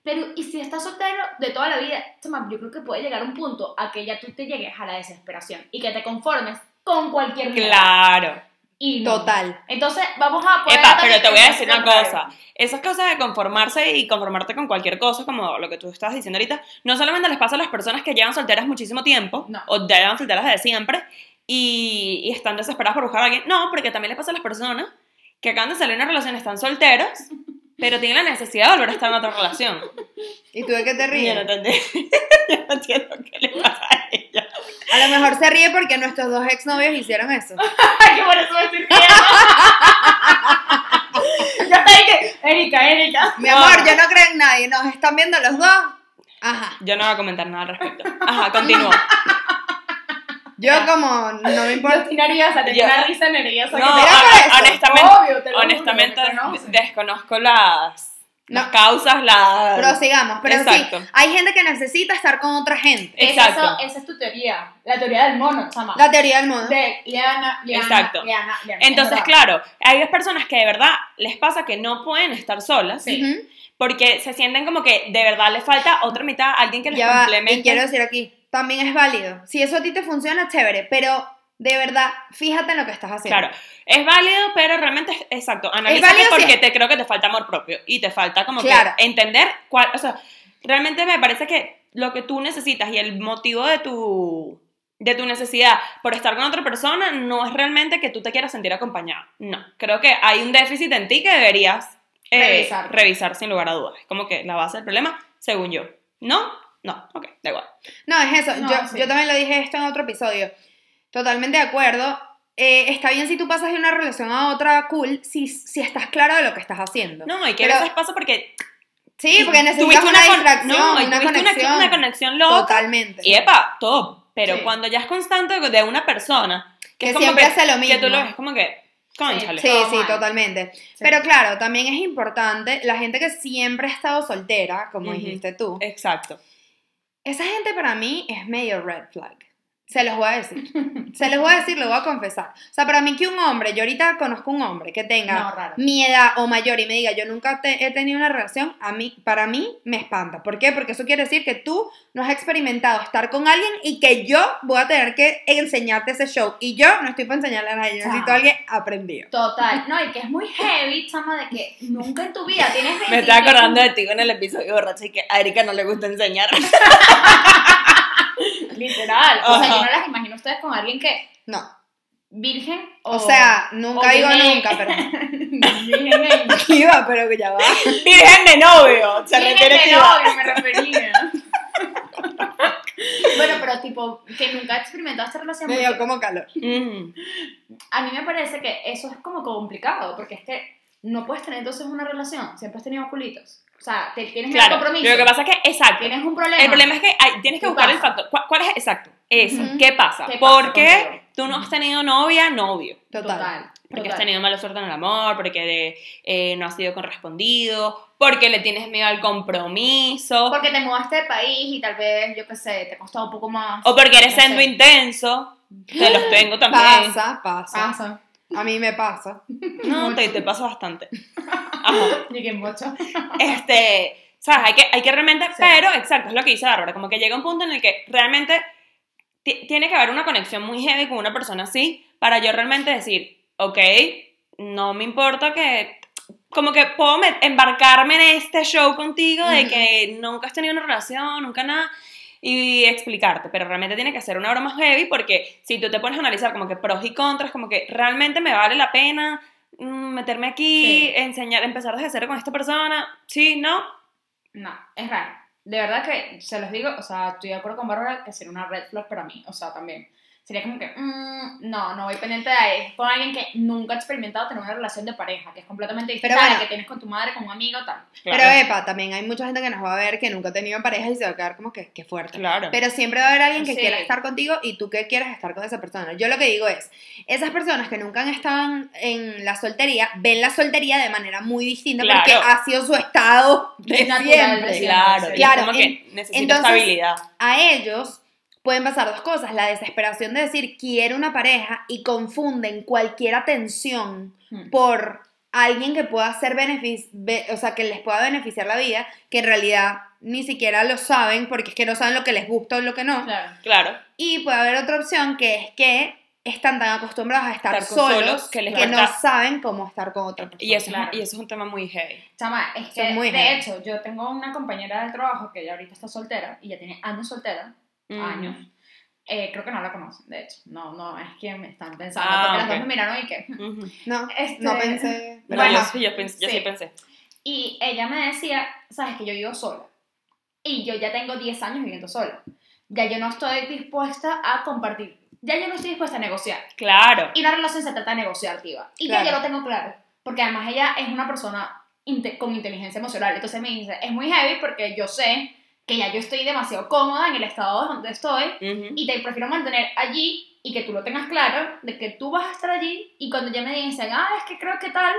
pero y si estás soltero de toda la vida, chama, yo creo que puede llegar un punto a que ya tú te llegues a la desesperación y que te conformes con cualquier mierda. Claro. Y no. Total. Entonces, vamos a poner Epa, pero te voy a decir una cosa. Esas cosas de conformarse y conformarte con cualquier cosa, como lo que tú estabas diciendo ahorita, no solamente les pasa a las personas que llevan solteras muchísimo tiempo, No. o llevan solteras desde siempre, y, y están desesperadas por buscar a alguien. No, porque también les pasa a las personas que acaban de salir de una relación, están solteros, pero tienen la necesidad de volver a estar en otra relación. ¿Y tú de qué te Yo no, ríes? entendí. Yo no entiendo qué le pasa a ella. A lo mejor se ríe porque nuestros dos exnovios hicieron eso. Por eso me estoy riendo. que, Erika, Erika. Mi amor, yo no creo en nadie. Nos están viendo los dos. Ajá. Yo no voy a comentar nada al respecto. Ajá, continúo. Yo como no me Yo importa. estoy nerviosa, Yo- una risa nerviosa. No, que te- eso. honestamente, Obvio, te lo honestamente desconozco las, las No. causas, las... Prosigamos. Pero Exacto. sí, hay gente que necesita estar con otra gente. Exacto. esa es tu teoría. La teoría del mono, chama. La teoría del mundo. de Liana, Liana, Exacto. Liana, Liana. Entonces, claro, hay dos personas que de verdad les pasa que no pueden estar solas Sí. Ujú. porque se sienten como que de verdad les falta otra mitad, alguien que les Ya va, complemente. y quiero decir aquí, también es válido. Si eso a ti te funciona, chévere, pero de verdad, fíjate en lo que estás haciendo. Claro, es válido, pero realmente, es- exacto, analízate si porque te creo que te falta amor propio y te falta como Claro. que entender cuál, o sea, realmente me parece que lo que tú necesitas y el motivo de tu de tu necesidad por estar con otra persona no es realmente que tú te quieras sentir acompañada. No, creo que hay un déficit en ti que deberías eh, Revisar. revisar sin lugar a dudas. Es como que la base del problema, según yo. ¿No? No, ok, da igual. No, es eso. No, yo, sí. yo también lo dije esto en otro episodio. Totalmente de acuerdo. Eh, está bien si tú pasas de una relación a otra, cool, si, si estás claro de lo que estás haciendo. No, y que Pero- a veces pasa porque sí, porque necesitas una, con- distracción, no, una tuviste una- conexión. una conexión loca Totalmente. Y epa, todo. Pero Sí. cuando ya es constante de una persona que, Que es como siempre que, hace lo Que tú lo mismo. ves como que, conchale. Sí, sí, mal. totalmente. Pero claro, también es importante, la gente que siempre ha estado soltera, como Ujú. dijiste tú, Exacto. Esa gente para mí es medio red flag. Se los voy a decir. Se los voy a decir, lo voy a confesar. O sea, para mí que un hombre, yo ahorita conozco un hombre que tenga No, mi edad o mayor y me diga, yo nunca te- he tenido una relación, a mí, para mí me espanta. ¿Por qué? Porque eso quiere decir que tú no has experimentado estar con alguien y que yo voy a tener que enseñarte ese show. Y yo no estoy para enseñarle a nadie, yo necesito a alguien aprendido. Total. No, y que es muy heavy, chama, de que nunca en tu vida tienes 20 Me estaba acordando de ti en el episodio borracho y que a Erika no le gusta enseñar. Literal. O sea, yo no las imagino ustedes con alguien que No. virgen o... O sea, nunca digo nunca, pero... virgen en... Iba, pero que ya va. Virgen de novio. Se Virgen refiere de novio, me refería. bueno, pero tipo, que nunca he experimentado esta relación. Me porque dio como calor. A mí me parece que eso es como complicado, porque es que no puedes tener entonces una relación, siempre has tenido culitos. O sea, te, tienes el Claro. compromiso, Lo que pasa es que, exacto. tienes un problema. El problema es que hay- tienes que ¿Qué buscar el pasa? factor. ¿Cuál, cuál es exacto? Eso. Ujú. ¿Qué pasa? ¿Qué pasa Porque contigo? tú no has tenido novia, novio. Total. Total. Porque total. has tenido mala suerte en el amor, porque eh, no has sido correspondido, porque le tienes miedo al compromiso, Porque te mudaste de país y tal vez, yo qué sé, te costado un poco más. o porque eres No sé. siendo intenso. Te los tengo también. Pasa, pasa. Pasa. A mí me pasa. No, te, te pasa bastante. Ajá. Llegué mucho. Este, ¿sabes? Hay que, hay que realmente, Sí. pero exacto, es lo que dice Bárbara, como que llega un punto en el que realmente ti- tiene que haber una conexión muy heavy con una persona así para yo realmente decir, ok, no me importa que, como que puedo me- embarcarme en este show contigo de que nunca has tenido una relación, nunca nada. Y explicarte, pero realmente tiene que ser una broma heavy porque si tú te pones a analizar como que pros y contras, como que realmente me vale la pena mm, meterme aquí, Sí. enseñar, empezar desde cero con esta persona, sí, no, No, es raro. De verdad que se los digo, o sea, estoy de acuerdo con Bárbara que sería una red flag para mí, o sea, también. Sería como que, mm, no, no voy pendiente de ahí. Con alguien que nunca ha experimentado tener una relación de pareja, que es completamente distinta Pero a la bueno. que tienes con tu madre, con un amigo, tal. Pero Claro. epa, también hay mucha gente que nos va a ver que nunca ha tenido pareja y se va a quedar como que, que fuerte. Claro. Pero siempre va a haber alguien que Sí. quiera estar contigo y tú que quieres estar con esa persona. Yo lo que digo es, esas personas que nunca han estado en- en la soltería, ven la soltería de manera muy distinta Claro. porque ha sido su estado de Natural, siempre. claro, Claro, como que necesito entonces- estabilidad. A ellos pueden pasar dos cosas, la desesperación de decir quiero una pareja y confunden cualquier atención Hmm. por alguien que pueda ser benefic be- o sea, que les pueda beneficiar la vida, que en realidad ni siquiera lo saben porque es que no saben lo que les gusta o lo que no. Claro. Claro. Y puede haber otra opción que es que están tan acostumbrados a estar, Estar solos, solos que les no cuesta- saben cómo estar con otra persona. Y eso, claro. es, y eso es un tema muy heavy. Chama, es que, muy de heavy. hecho, yo tengo una compañera del trabajo que ya ahorita está soltera y ya tiene años soltera, Mm. años. Eh, creo que no la conocen, de hecho. No, no, es que me están pensando. Ah, porque las ok. dos me miraron y que. Ujú. No, Este, no pensé. Pero Bueno, yo, sí, yo, pensé, yo sí. sí. pensé. Y ella me decía, sabes que yo vivo sola. Y yo ya tengo 10 años viviendo sola. Ya yo no estoy dispuesta a compartir. Ya yo no estoy dispuesta a negociar. Claro. Y la relación se trata de negociar, tía. Y Claro. ya yo lo tengo claro. Porque además ella es una persona inte- con inteligencia emocional. Entonces me dice, es muy heavy porque yo sé que ya yo estoy demasiado cómoda en el estado donde estoy Ujú. y te prefiero mantener allí y que tú lo tengas claro de que tú vas a estar allí y cuando ya me dicen, ah, es que creo que tal,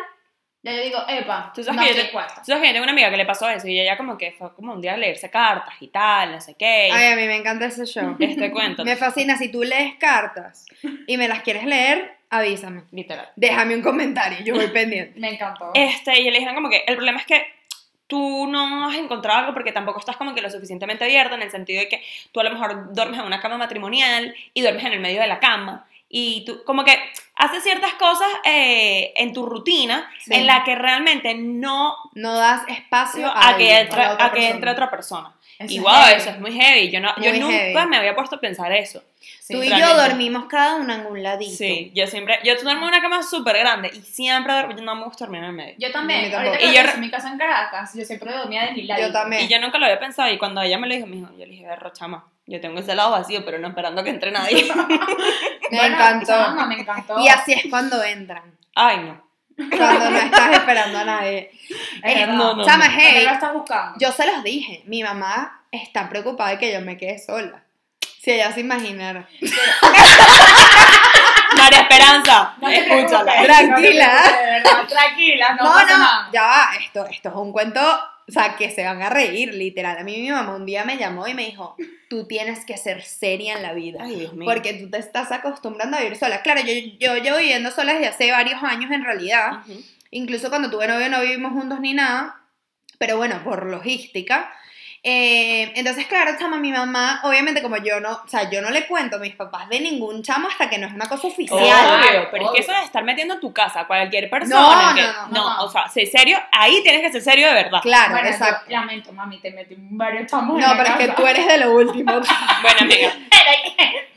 ya yo digo, epa, Tú sabes no que estoy dispuesta. Tú sabes que yo tengo una amiga que le pasó eso y ella como que fue como un día a leerse cartas y tal, no sé qué. Ay, a mí me encanta ese show. Este cuento. Me fascina, si tú lees cartas y me las quieres leer, avísame. Literal. Déjame un comentario, yo voy pendiente. Me encantó. Este, y le dijeron como que el problema es que tú no has encontrado algo porque tampoco estás como que lo suficientemente abierta en el sentido de que tú a lo mejor duermes en una cama matrimonial y duermes en el medio de la cama y tú como que haces ciertas cosas eh, en tu rutina Sí. en la que realmente no No das espacio a, a que, entre, a que entre otra persona. Eso y es wow, heavy. eso es muy heavy. Yo, no, yo nunca heavy. me había puesto a pensar eso. Sí. Tú y realmente. yo dormimos cada uno en un ladito. Sí, yo siempre, yo duermo en una cama súper grande y siempre duermo, yo no me gusta dormir en el medio. Yo también. tampoco. Ahorita que Y yo en mi casa en Caracas, yo siempre dormía de mi lado. Yo también. Y yo nunca lo había pensado y cuando ella me lo dijo, me dijo, yo le dije, berro, chama, yo tengo ese lado vacío, pero no esperando que entre nadie. Me encantó. Me encantó. Y así es cuando entran. Ay, no. Cuando no estás esperando a nadie. Es verdad. no, no, Chama, no. ¿Por qué hey, lo estás buscando? yo se los dije. Mi mamá está preocupada de que yo me quede sola. Si ella se imaginara. María Esperanza, No te escúchala. preocupes, Tranquila. no te preocupes, de verdad, tranquila, no, No, pasa no, nada. ya va. Esto, esto es un cuento, o sea, que se van a reír, literal. A mí mi mamá un día me llamó y me dijo, tú tienes que ser seria en la vida. Ay, Dios mío. Porque tú te estás acostumbrando a vivir sola. Claro, yo, yo llevo viviendo sola desde hace varios años en realidad. Incluso cuando tuve novio no vivimos juntos ni nada. Pero bueno, por logística. Eh, entonces, claro, chama, mi mamá, obviamente como yo no, o sea, yo no le cuento a mis papás de ningún chamo hasta que no es una cosa oficial. Obvio, pero es que eso de estar metiendo en tu casa a cualquier persona. No, que- no, no, no. o sea, ser serio, ahí tienes que ser serio de verdad. Claro, bueno, exacto. yo lamento, mami, te metí varios chamos en No, la pero es que casa. tú eres de lo último. Bueno, amiga,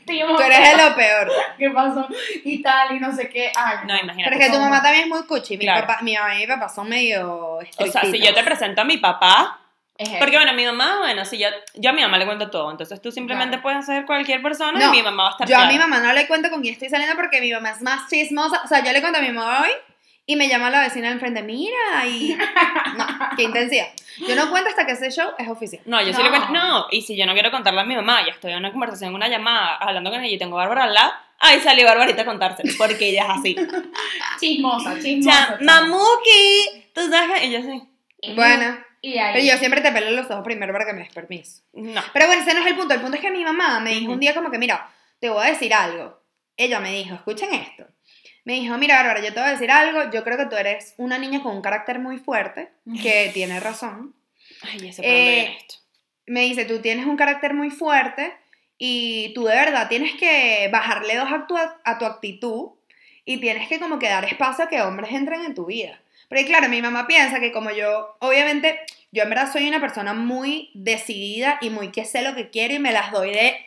Tú eres de lo peor. ¿Qué pasó? Y tal, y no sé qué. Ay, no, imagínate. Pero es que tu mamá también es muy cuchi. Mi, Claro. papá, mi mamá y mi papá son medio O sea, si estrictitos. yo te presento a mi papá, Es porque bueno, mi mamá, bueno, si yo, yo a mi mamá le cuento todo, entonces tú simplemente Claro. puedes ser cualquier persona No, y mi mamá va a estar Yo a clara. mi mamá no le cuento con quién estoy saliendo porque mi mamá es más chismosa. O sea, yo le cuento a mi mamá hoy y me llama la vecina del frente, mira, y... No, qué intensidad. Yo no cuento hasta que ese show es oficial. No, yo sí No. le cuento. No, y si yo no quiero contarle a mi mamá, ya estoy en una conversación, en una llamada, hablando con ella y tengo a Bárbara al lado, ahí salió Barbarita a contárselo, porque ella es así. Chismosa, O chismosa. sea, mamuki, tú sabes, que- y yo sí. Bueno, Y ahí. pero yo siempre te pelo los ojos primero para que me des permiso. No. Pero bueno, ese no es el punto. El punto es que mi mamá me dijo un día como que, mira, te voy a decir algo. Ella me dijo, escuchen esto. me dijo, mira, Bárbara, yo te voy a decir algo, yo creo que tú eres una niña con un carácter muy fuerte, que tiene razón. Ay, dónde Eh, esto. Me dice, tú tienes un carácter muy fuerte y tú de verdad tienes que bajarle dos a tu, a tu actitud y tienes que como que dar espacio a que hombres entren en tu vida. Porque claro, mi mamá piensa que como yo, obviamente, yo en verdad soy una persona muy decidida y muy que sé lo que quiero y me las doy de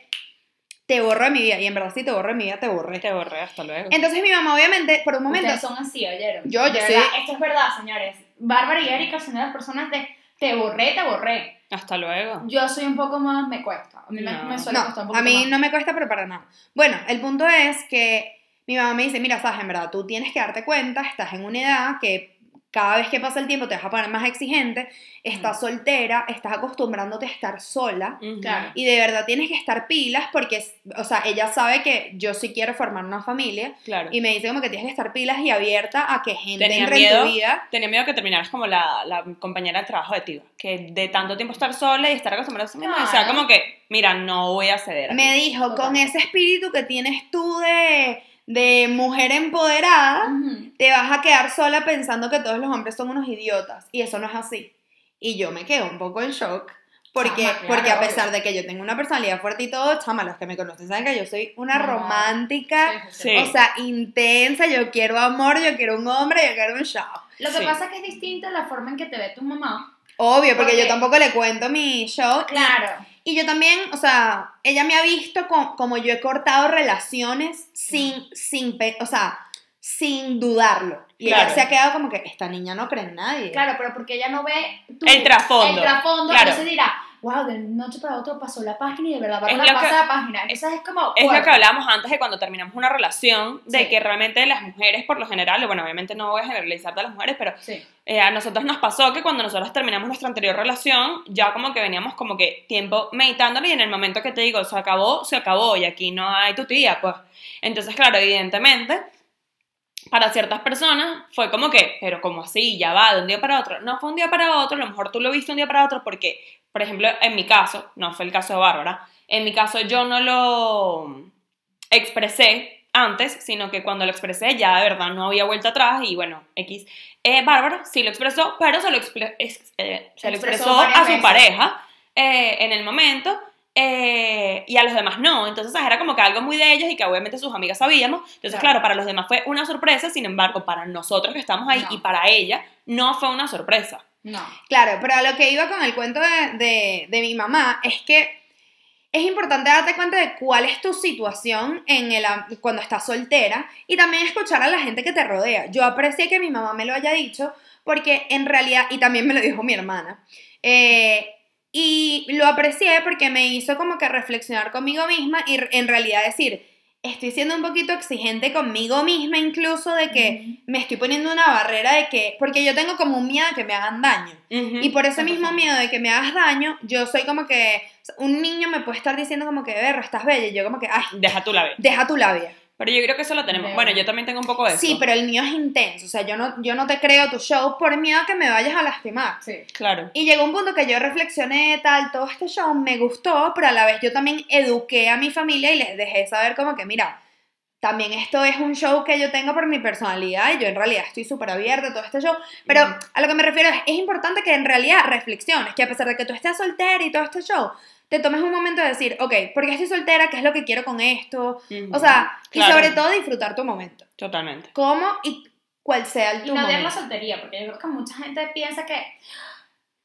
te borro de mi vida. Y en verdad si te borro de mi vida, te borré. Te borré hasta luego. Entonces mi mamá obviamente, por un momento... Ustedes son así, ¿oyeron? Yo- yo sí. Esto es verdad, señores. Bárbara y Erika son de las personas de te borré, te borré. Hasta luego. Yo soy un poco más, me cuesta. A mí me, No. me suele costar un poco a mí más. no me cuesta, pero para nada. Bueno, el punto es que mi mamá me dice, mira, sabes, en verdad, tú tienes que darte cuenta, estás en una edad que cada vez que pasa el tiempo te vas a poner más exigente, estás soltera, estás acostumbrándote a estar sola. Claro. Y de verdad tienes que estar pilas porque, o sea, ella sabe que yo sí quiero formar una familia Claro. y me dice como que tienes que estar pilas y abierta a que gente Tenía entre en miedo. tu vida. Tenía miedo que terminaras como la, la compañera de trabajo de Tiva, que de tanto tiempo estar sola y estar acostumbrada a eso mismo, o sea, como que, mira, no voy a ceder. Me dijo, con ese espíritu que tienes tú de, de mujer empoderada, Ujú. te vas a quedar sola pensando que todos los hombres son unos idiotas. Y eso no es así. Y yo me quedo un poco en shock. Porque, Chama, claro, porque a obvio. pesar de que yo tengo una personalidad fuerte y todo, chama, los que me conocen saben que yo soy una No. romántica, Sí, sí, o sea, intensa, yo quiero amor, yo quiero un hombre, yo quiero un show. Lo que Sí. pasa es que es distinta la forma en que te ve tu mamá. Obvio, porque yo Porque- tampoco le cuento mi show. y- Claro. Y yo también, o sea, ella me ha visto co- como yo he cortado relaciones sin, sin, pe- o sea, sin dudarlo. Y Claro. ella se ha quedado como que esta niña no cree en nadie. Claro, pero porque ella no ve tu- El trasfondo. El trasfondo, Claro. entonces dirá, wow, de noche para otro pasó la página y de verdad lo que- pasa la página. Entonces es como. Es lo que hablábamos antes de cuando terminamos una relación, de Sí. que realmente las mujeres, por lo general, bueno, obviamente no voy a generalizar de las mujeres, pero Sí. eh, a nosotros nos pasó que cuando nosotros terminamos nuestra anterior relación, ya como que veníamos como que tiempo meditándolo y en el momento que te digo, se acabó, se acabó y aquí no hay tu tía, pues. Entonces, claro, evidentemente, para ciertas personas fue como que, pero como así, ya va, de un día para otro. No fue un día para otro, a lo mejor tú lo viste un día para otro porque, por ejemplo, en mi caso, no fue el caso de Bárbara, en mi caso yo no lo expresé antes, sino que cuando lo expresé ya de verdad no había vuelta atrás y bueno, X. Eh, Bárbara sí lo expresó, pero se lo, expre- eh, se lo Expresó a su veces. pareja eh, en el momento eh, y a los demás no. Entonces era como que algo muy de ellos y que obviamente sus amigas sabíamos. Entonces, Claro. claro, para los demás fue una sorpresa, sin embargo, para nosotros que estamos ahí No. y para ella no fue una sorpresa. No. Claro, pero a lo que iba con el cuento de, de- mi mamá es que es importante darte cuenta de cuál es tu situación en el, cuando estás soltera y también escuchar a la gente que te rodea. Yo aprecié que mi mamá me lo haya dicho porque en realidad, y también me lo dijo mi hermana, eh, y lo aprecié porque me hizo como que reflexionar conmigo misma y en realidad decir, estoy siendo un poquito exigente conmigo misma incluso de que me estoy poniendo una barrera de que, porque yo tengo como un miedo de que me hagan daño. Y por ese mismo 100%. miedo de que me hagas daño, yo soy como que, un niño me puede estar diciendo como que, berro, estás bella, y yo como que, ay, Deja tu labio. deja tu labia. Pero yo creo que eso lo tenemos. Bueno, yo también tengo un poco de eso. Sí, pero el mío es intenso, o sea, yo no, yo no te creo tu show por miedo a que me vayas a lastimar. Sí. Claro. Y llegó un punto que yo reflexioné tal, todo este show me gustó, pero a la vez yo también eduqué a mi familia y les dejé saber como que, mira, también esto es un show que yo tengo por mi personalidad y yo en realidad estoy súper abierta a todo este show, pero Ujú. a lo que me refiero es, es importante que en realidad reflexiones, que a pesar de que tú estés soltera y todo este show, te tomes un momento de decir, ok, ¿por qué estoy soltera? ¿Qué es lo que quiero con esto? Ujú. O sea, Claro. y sobre todo disfrutar tu momento. Totalmente. ¿Cómo y cuál sea el Y tu no odiar la momento? soltería, porque yo creo que mucha gente piensa que.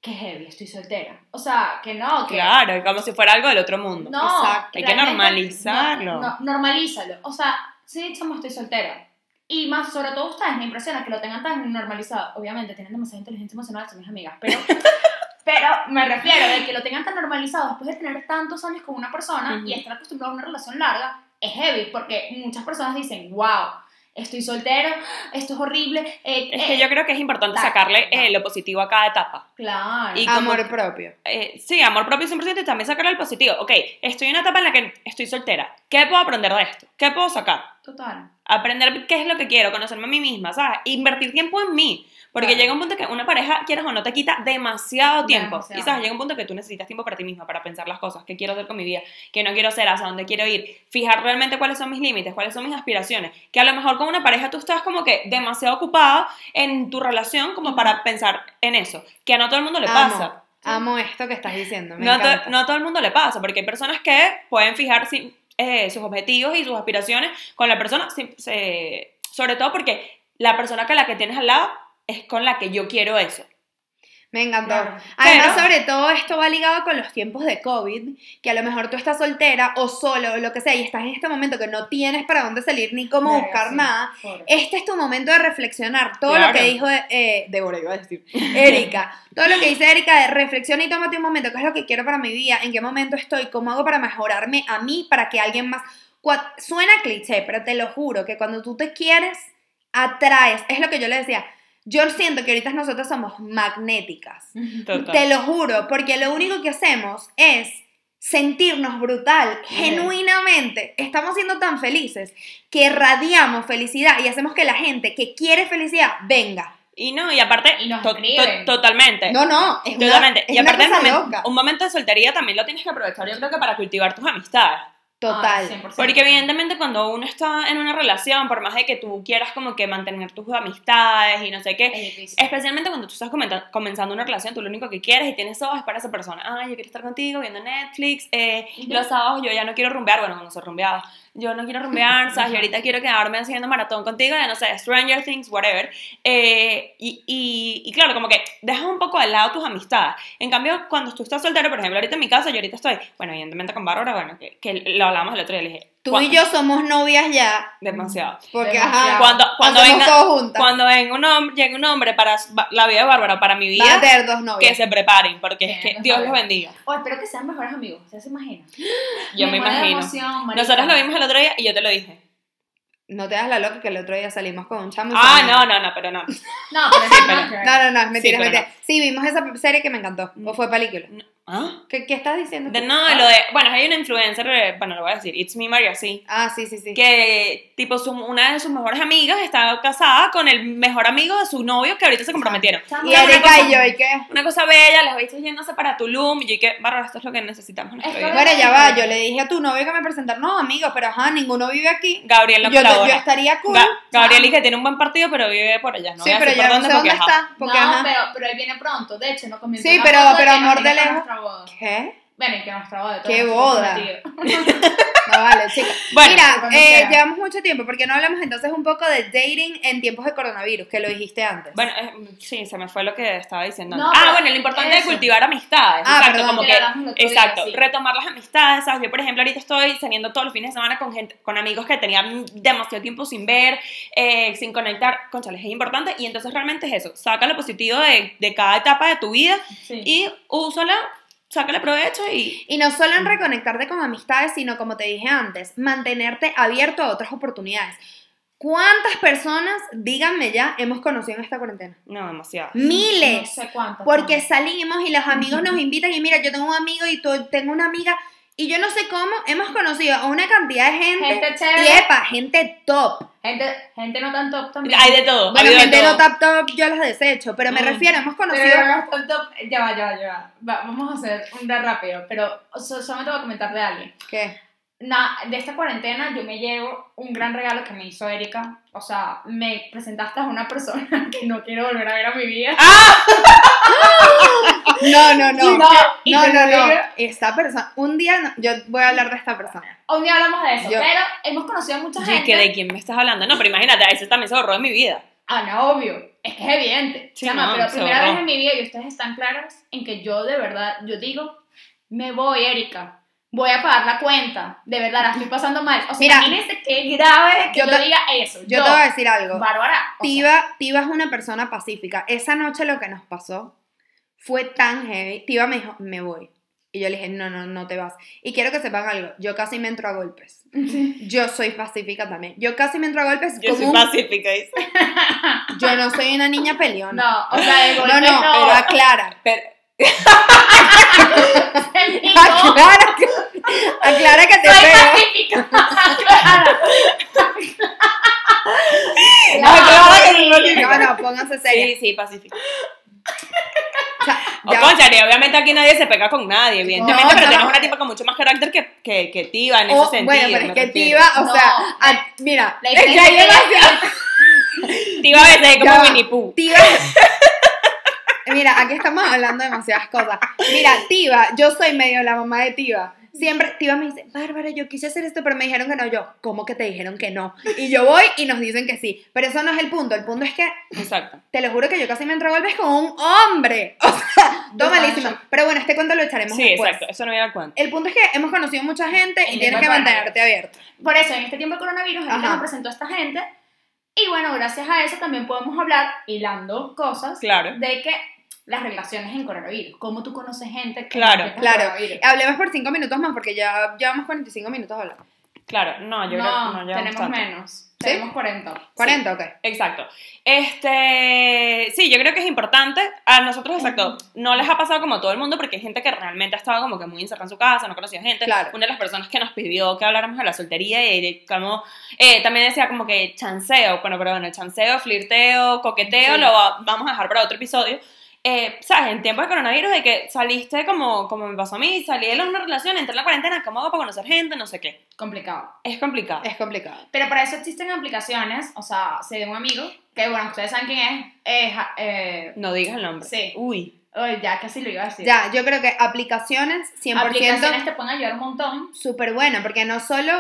Que heavy, estoy soltera. O sea, que no, que. Claro, como si fuera algo del otro mundo. No, Exacto. Hay que normalizarlo. no- no- normalízalo. O sea, sí, chamo, estoy soltera. Y más, sobre todo ustedes, me impresiona que lo tengan tan normalizado. Obviamente, tienen demasiada inteligencia emocional, son mis amigas, pero, pero me refiero de que lo tengan tan normalizado después de tener tantos años con una persona Ujú. y estar acostumbrado a una relación larga, es heavy, porque muchas personas dicen, wow, estoy soltero, esto es horrible. eh, Es eh, que yo creo que es importante Claro. sacarle eh, lo positivo a cada etapa. Claro. Y como- Amor propio. Eh, sí, amor propio 100% y también sacarle el positivo. Ok, estoy en una etapa en la que estoy soltera. ¿Qué puedo aprender de esto? ¿Qué puedo sacar? Total. Aprender qué es lo que quiero, conocerme a mí misma, ¿sabes? Invertir tiempo en mí. Porque Claro. llega un punto que una pareja, quieras o no, te quita demasiado tiempo. Demasiado. Y sabes, llega un punto que tú necesitas tiempo para ti misma, para pensar las cosas, qué quiero hacer con mi vida, qué no quiero hacer, hacia dónde quiero ir, fijar realmente cuáles son mis límites, cuáles son mis aspiraciones. Que a lo mejor con una pareja tú estás como que demasiado ocupada en tu relación como para pensar en eso. Que a no todo el mundo le pasa. Amo, esto que estás diciendo. Me No to- no a todo el mundo le pasa, porque hay personas que pueden fijar eh, sus objetivos y sus aspiraciones con la persona, sobre todo porque la persona que la que tienes al lado es con la que yo quiero eso. Me encantó. Claro. Además, Pero- sobre todo esto va ligado con los tiempos de COVID, que a lo mejor tú estás soltera o solo o lo que sea y estás en este momento que no tienes para dónde salir ni cómo Verga, buscar sí. nada. Este es tu momento de reflexionar. Todo lo Claro. que dijo eh, Débora, iba a decir, Erika. Todo lo que dice Erika de reflexiona y tómate un momento. ¿Qué es lo que quiero para mi vida? ¿En qué momento estoy? ¿Cómo hago para mejorarme a mí? Para que alguien más... Suena cliché, pero te lo juro que cuando tú te quieres, atraes. Es lo que yo le decía. Yo siento que ahorita nosotros somos magnéticas. Total. Te lo juro, porque lo único que hacemos es sentirnos brutal, genuinamente. Estamos siendo tan felices que irradiamos felicidad y hacemos que la gente que quiere felicidad venga. Y no, y aparte, Y to- to- totalmente. No, no, es una, Totalmente. es y una aparte, un cosa momento, loca. un momento de soltería también lo tienes que aprovechar, yo creo que para cultivar tus amistades. Total. Ah, 100%. Porque evidentemente cuando uno está en una relación, por más de que tú quieras como que mantener tus amistades y no sé qué, Es especialmente cuando tú estás comenzando una relación, tú lo único que quieres y tienes ojos es para esa persona. Ah, yo quiero estar contigo viendo Netflix, eh, los sábados yo ya no quiero rumbear, bueno, no soy rumbeada, yo no quiero rumbear, ¿sabes? Y ahorita quiero quedarme haciendo maratón contigo de, no sé, Stranger Things, whatever. Eh, y, y, y claro, como que dejas un poco de lado tus amistades. En cambio, cuando tú estás soltero, por ejemplo, ahorita en mi caso, yo ahorita estoy, bueno, evidentemente con Bárbara, bueno, que, que lo hablamos el otro día, le dije, Tú "Cu- y yo somos novias ya, Demasiado. porque Demasiado. ajá, Cuando, cuando, venga, todo juntas. cuando venga un hombre, llegue un hombre para la vida de Bárbara, para mi Van a vida, tener dos que novias. se preparen, porque es que no Dios los bendiga. Oh, espero que sean mejores amigos. ¿Ustedes se imaginan? Yo me, de imagino. emoción. Nosotros lo vimos el otro día y yo te lo dije. No te das la loca que el otro día salimos con un chamo. Ah, se- no, no, no, pero no. No, pero Sí, pero- no, No, no, no, es mentira, Sí, mentira. Sí, vimos esa serie que me encantó. ¿O fue película? ¿Ah? ¿Qué, qué estás diciendo? De, no, lo de. Bueno, hay una influencer, eh, bueno, lo voy a decir, It's Me Maria, sí. Ah, sí, sí, sí. Que, tipo, su- una de sus mejores amigas está casada con el mejor amigo de su novio que ahorita se comprometieron. Y Una Erika cosa- y yo, ¿y qué? Una cosa bella, les visto yéndose para Tulum. Y yo, y que, Bárbara, esto es lo que necesitamos en nuestra Esto vida. Bueno, ya va, yo le dije a tu novio que me presentara, no, amigos, pero ajá, ninguno vive aquí. Gabriel la yo, yo colabora. estaría cool. Ga- Gabriel y que tiene un buen partido, pero vive por allá. No sí, pero yo por no sé dónde está. Porque, no, ajá. pero, pero él viene pronto. De hecho, no comienza Sí, pero- pero amor de lejos. ¿Qué? Bueno, y que nuestra boda. de ¿Qué todos boda? No vale, chicas. Bueno, Mira, eh, llevamos mucho tiempo, porque no hablamos entonces un poco de dating en tiempos de coronavirus, que lo dijiste antes. Bueno, eh, sí, se me fue lo que estaba diciendo. No, ah, bueno, lo importante es cultivar amistades. Ah, exacto, perdón, como que que, día, exacto, sí. retomar las amistades. ¿sabes? Yo, por ejemplo, ahorita estoy saliendo todos los fines de semana con gente, con amigos que tenían demasiado tiempo sin ver, eh, sin conectar. Conchales, es importante. Y entonces realmente es eso. Saca lo positivo de, de cada etapa de tu vida Sí. y úsala, sácale provecho y. Y no solo en reconectarte con amistades, sino como te dije antes, mantenerte abierto a otras oportunidades. ¿Cuántas personas, díganme ya, hemos conocido en esta cuarentena? No, demasiado. Miles. No sé cuántas. Porque salimos y los amigos nos invitan y mira, yo tengo un amigo y tú- tengo una amiga y yo no sé cómo hemos conocido a una cantidad de gente. Gente y chévere. epa, gente top. Gente, gente no tan top también. Hay de todo. Bueno, de gente todo. no top top yo las desecho, pero me Mm. refiero, hemos conocido... Pero no tan top. Ya va, ya va, ya va. Va, Vamos a hacer un de rápido. Pero so- solamente voy a comentar de alguien. ¿Qué? Na- de esta cuarentena yo me llevo un gran regalo que me hizo Erika. O sea, me presentaste a una persona que no quiero volver a ver a mi vida. No, no, no. No, No, no, no. Esta persona, un día, no- yo voy a hablar de esta persona. Un día hablamos de eso. Yo- Pero hemos conocido a mucha Y gente. que de quién me estás hablando. No, pero imagínate, a ese también se borró de mi vida. Ah, no, obvio. Es que es evidente. Sí, Chama, no, pero primera borró. vez en mi vida y ustedes están claros en que yo de verdad, yo digo, me voy, Erika. Voy a pagar la cuenta. De verdad, la estoy pasando mal. O sea, Mira, imagínense qué grave es que yo yo, te- diga eso. Yo te voy a decir algo. Bárbara. sea, Tiva, Tiva es una persona pacífica. Esa noche lo que nos pasó fue tan heavy. Tiva me dijo, me voy. Y yo le dije, no, no, no te vas. Y quiero que sepan algo, yo casi me entro a golpes. Yo soy pacífica también. Yo casi me entro a golpes Yo como soy un- pacífica, dice. Yo no soy una niña peleona. No, o sea, de no, golpe no, no. pero aclara. Pero, Aclara que, aclara que te soy pacífica. Clara. No, que Pacífico. No, no, pónganse serios. Sí, sí, Pacífico. O sea, O ya- conchale, obviamente aquí nadie se pega con nadie, evidentemente, No, pero no, tienes no. una tipa con mucho más carácter que, que, que Tiva en ese sentido. Oh, bueno, pero es que. Tiva, o sea, a- mira, la es que hay demasiado. Tiva a veces como. Winnie Pooh. Tiva. Mira, aquí estamos hablando de demasiadas cosas. Mira, Tiva, yo soy medio la mamá de Tiva. Siempre, Tiva me dice, Bárbara, yo quise hacer esto, pero me dijeron que no. Yo, ¿cómo que te dijeron que no? Y yo voy y nos dicen que sí. Pero eso no es el punto. El punto es que, Exacto. te lo juro que yo casi me entro a golpes con un hombre. O sea, todo malísimo. Pero bueno, este cuento lo echaremos Sí, después. exacto, eso no me da cuenta. El punto es que hemos conocido mucha gente y En tienes que mantenerte abierto. Por eso, en este tiempo de coronavirus, ahorita Ajá. nos presentó esta gente. Y bueno, gracias a eso también podemos hablar, hilando cosas, Claro. de que las relaciones en coronavirus. Cómo tú conoces gente que Claro, Claro. Hablemos por cinco minutos más porque ya llevamos 45 minutos hablando. Claro, no, yo creo que no, no llevamos tenemos tanto. menos. Tenemos 40. 40, ok. Exacto. Este, sí, yo creo que es importante. A nosotros, exacto, no les ha pasado como a todo el mundo porque hay gente que realmente estaba como que muy encerrada en su casa, no conocía gente. Claro. Una de las personas que nos pidió que habláramos de la soltería y como, eh, también decía como que chanceo, bueno, pero bueno, el chanceo, flirteo, coqueteo, Sí. lo va- vamos a dejar para otro episodio. Eh, ¿Sabes? En tiempo de coronavirus, de que saliste como, como me pasó a mí, salí de una relación, entré en la cuarentena, ¿cómo hago para conocer gente? No sé qué. Complicado. Es complicado. Es complicado. Pero para eso existen aplicaciones, o sea, sé de un amigo, que bueno, ustedes saben quién es, eh, ja- eh, No digas el nombre. Sí. Uy. Uy, ya casi lo iba a decir. Ya, yo creo que aplicaciones 100% Aplicaciones te pueden ayudar un montón. súper buena, porque no solo,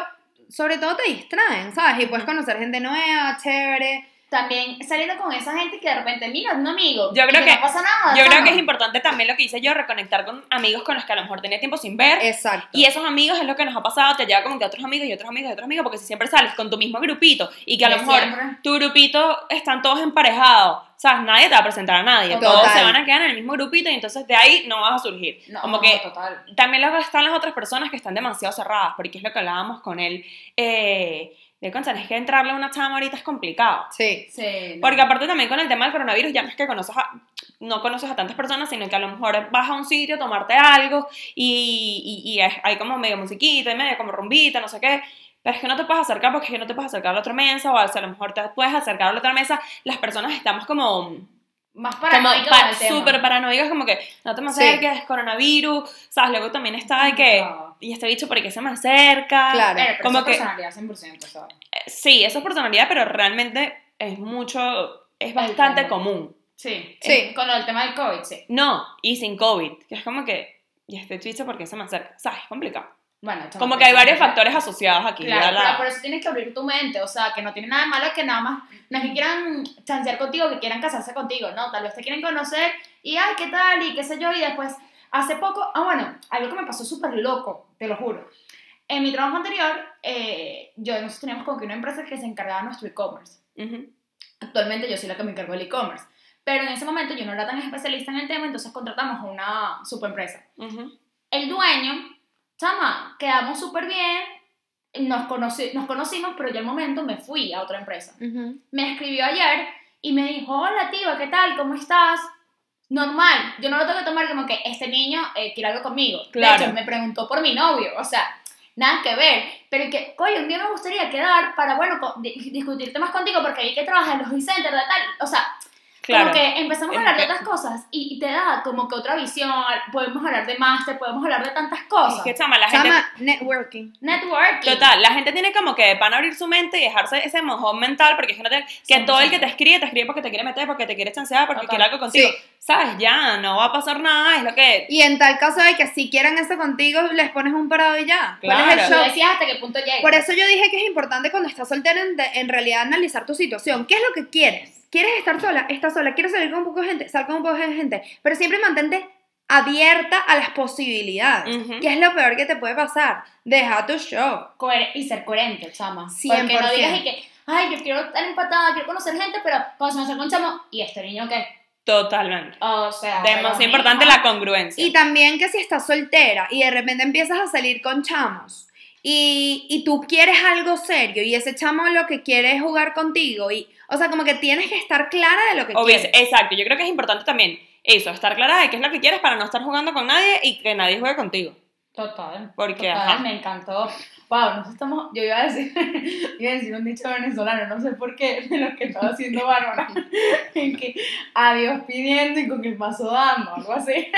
sobre todo te distraen, ¿sabes? Y puedes conocer gente nueva, chévere. También saliendo con esa gente que de repente, mira, un amigo. Yo creo que- no pasa nada. Yo creo que es importante también lo que hice yo, reconectar con amigos con los que a lo mejor tenía tiempo sin ver. Exacto. Y esos amigos es lo que nos ha pasado, te lleva como que otros amigos y otros amigos y otros amigos, porque si siempre sales con tu mismo grupito y que a lo De mejor siempre. tu grupito están todos emparejados, ¿sabes? Nadie te va a presentar a nadie, Total. todos se van a quedar en el mismo grupito y entonces de ahí no vas a surgir. No, como que total. también están las otras personas que están demasiado cerradas, porque es lo que hablábamos con él. Eh, de Concha, es que entrarle a una chama ahorita es complicado. Sí. Sí. no. Porque aparte también con el tema del coronavirus, ya no es que conoces a, no conoces a tantas personas, sino que a lo mejor vas a un sitio a tomarte algo y, y, y es- hay como medio musiquita y medio como rumbita, no sé qué. Pero es que no te puedes acercar porque es que no te puedes acercar a la otra mesa o a lo mejor te puedes acercar a la otra mesa. Las personas estamos como, Más como paranoico pa- con el tema. súper paranoicas, como que no te me Sí. acerques, coronavirus, ¿sabes? Luego también está de que, No. y este bicho, ¿por qué se me acerca? Claro. Pero, pero como eso que- es personalidad 100%, ¿sabes? Eh, Sí, eso es personalidad, pero realmente es mucho, es bastante tema. común. Sí. Sí. Con del tema del COVID, sí. No, y sin COVID, que es como que, y este bicho, ¿por qué se me acerca? ¿Sabes? Es complicado. Bueno, Como que hay varios es- factores asociados aquí. Claro, la- por eso tienes que abrir tu mente, o sea, que no tiene nada de malo que nada más, no es que quieran chancear contigo, que quieran casarse contigo, no, tal vez te quieren conocer y, ay, ¿qué tal? Y qué sé yo, y después, hace poco, ah, bueno, algo que me pasó súper loco, te lo juro. En mi trabajo anterior, eh, yo y nosotros teníamos como que una empresa que se encargaba de nuestro e-commerce. Ujú. Actualmente yo soy la que me encargo del e-commerce. Pero en ese momento yo no era tan especialista en el tema, entonces contratamos a una super empresa. Ujú. El dueño, chama, quedamos súper bien, nos, conoci- nos conocimos, pero yo al momento me fui a otra empresa. Ujú. Me escribió ayer y me dijo, hola tío, ¿qué tal? ¿Cómo estás? Normal, yo no lo tengo que tomar como que este niño eh, quiere algo conmigo. Claro. De hecho, me preguntó por mi novio, o sea, nada que ver. Pero que, coño, un día me gustaría quedar para, bueno, discutir temas contigo porque vi que trabajas en los e-centers de tal. O sea, Claro. como que empezamos a hablar de otras cosas y, y te da como que otra visión. Podemos hablar de máster, podemos hablar de tantas cosas. Es que, chama, la gente... networking. Networking. Total, la gente tiene como que de pan abrir su mente y dejarse ese mojón mental, porque es que, no te- que todo el que te escribe, te escribe porque te quiere meter, porque te quiere chancear, porque Total. quiere algo contigo. Sí. ¿Sabes? Ya, no va a pasar nada, es lo que... Y en tal caso de que si quieran eso contigo, les pones un parado y ya. ¿Cuál es el Claro. Show? decías hasta qué punto llega. Por eso yo dije que es importante cuando estás soltera en, de- en realidad analizar tu situación. ¿Qué es lo que quieres? ¿Quieres estar sola? Estás sola. ¿Quieres salir con un poco de gente? Sal con un poco de gente. Pero siempre mantente abierta a las posibilidades. Ujú. ¿Qué es lo peor que te puede pasar? Deja tu show. Coher- y ser coherente, chama. 100%. Porque no digas y que, ay, yo quiero estar empatada, quiero conocer gente, pero cuando se me acerca un chamo, ¿y este niño qué? Totalmente. O sea, Demasiado importante la congruencia. Y también que si estás soltera y de repente empiezas a salir con chamos y, y tú quieres algo serio y ese chamo lo que quiere es jugar contigo y, o sea, como que tienes que estar clara de lo que O quieres. exacto, yo creo que es importante también eso, estar clara de qué es lo que quieres para no estar jugando con nadie y que nadie juegue contigo. Total. Porque, total, ajá. me encantó. Wow, nosotros estamos, yo iba a decir, iba a decir un dicho venezolano, no sé por qué, de lo que estaba haciendo Bárbara, en que a Dios pidiendo y con el paso dando, algo así.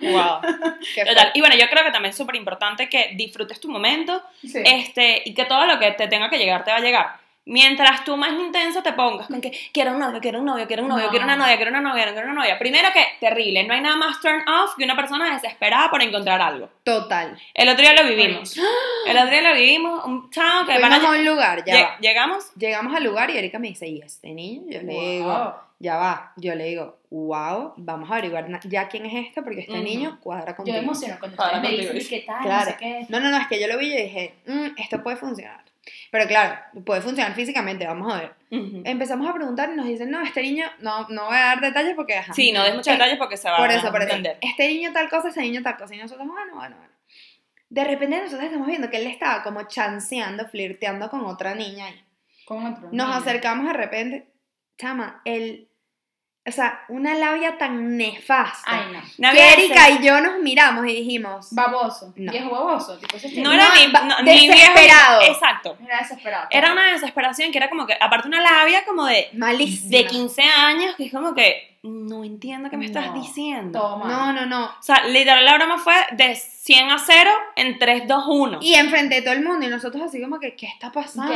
Wow. Total. Y bueno, yo creo que también es súper importante que disfrutes tu momento Sí. este, y que todo lo que te tenga que llegar te va a llegar. Mientras tú más intenso te pongas con que quiero un novio, quiero un novio, quiero un novio, No. quiero una novia, quiero una novia, quiero una novia. Primero que, terrible, no hay nada más turn off que una persona desesperada por encontrar algo. Total. El otro día lo vivimos. El otro día lo vivimos, un chavo que van a un lugar, ya va. Llegamos, Llegamos al lugar y Erika me dice, ¿y este niño? Yo le Wow. digo, ya va. Yo le digo, wow, vamos a averiguar ya quién es este porque este niño cuadra Yo contigo. me emociono cuando ustedes me dicen qué tal, Claro. no sé qué. No, no, no, es que yo lo vi y yo dije, "Mm, esto puede funcionar. Pero claro, puede funcionar físicamente, vamos a ver. Ujú. Empezamos a preguntar y nos dicen, no, este niño, no, no voy a dar detalles porque... ajá. Sí, no des muchos Eh, detalles porque se va Por a eso, por eso. entender. Este niño tal cosa, este niño tal cosa. Y nosotros, bueno, bueno, bueno. De repente nosotros estamos viendo que él estaba como chanceando, flirteando con otra niña ahí. Con otro Nos niño. acercamos de repente, chama, el, o sea, una labia tan nefasta. Ay, no. No que Erika y yo nos miramos y dijimos, Baboso. No. Viejo baboso. Tipo, No era ni, no, ni desesperado. viejo. Exacto. Era desesperado. Era una desesperación que era como que, aparte una labia como de, malísima. de 15 años, que es como que, no entiendo qué me estás No, diciendo. Toma. No, no, no. O sea, literal la broma fue de 100 a 0 en 3, 2, 1. Y enfrente de todo el mundo y nosotros así como que, ¿qué está pasando?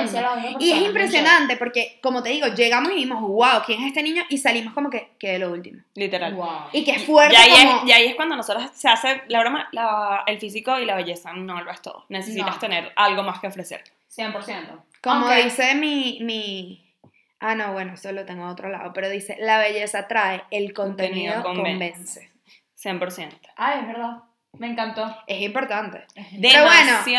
Y es impresionante porque, como te digo, llegamos y vimos, wow, ¿quién es este niño? Y salimos como que, que de lo último. Literal. Wow. Y que fuerte Y ahí, como... es, y ahí es cuando nosotros se hace la broma, la- el físico y la belleza no lo es todo. Necesitas No. tener algo más que ofrecer. 100%. Como dice mi, mi... Ah, no, bueno, eso lo tengo a otro lado. Pero dice, la belleza trae, el contenido, Contenido convence. convence. 100%. Ay, es verdad. Me encantó. Es importante. Demasiado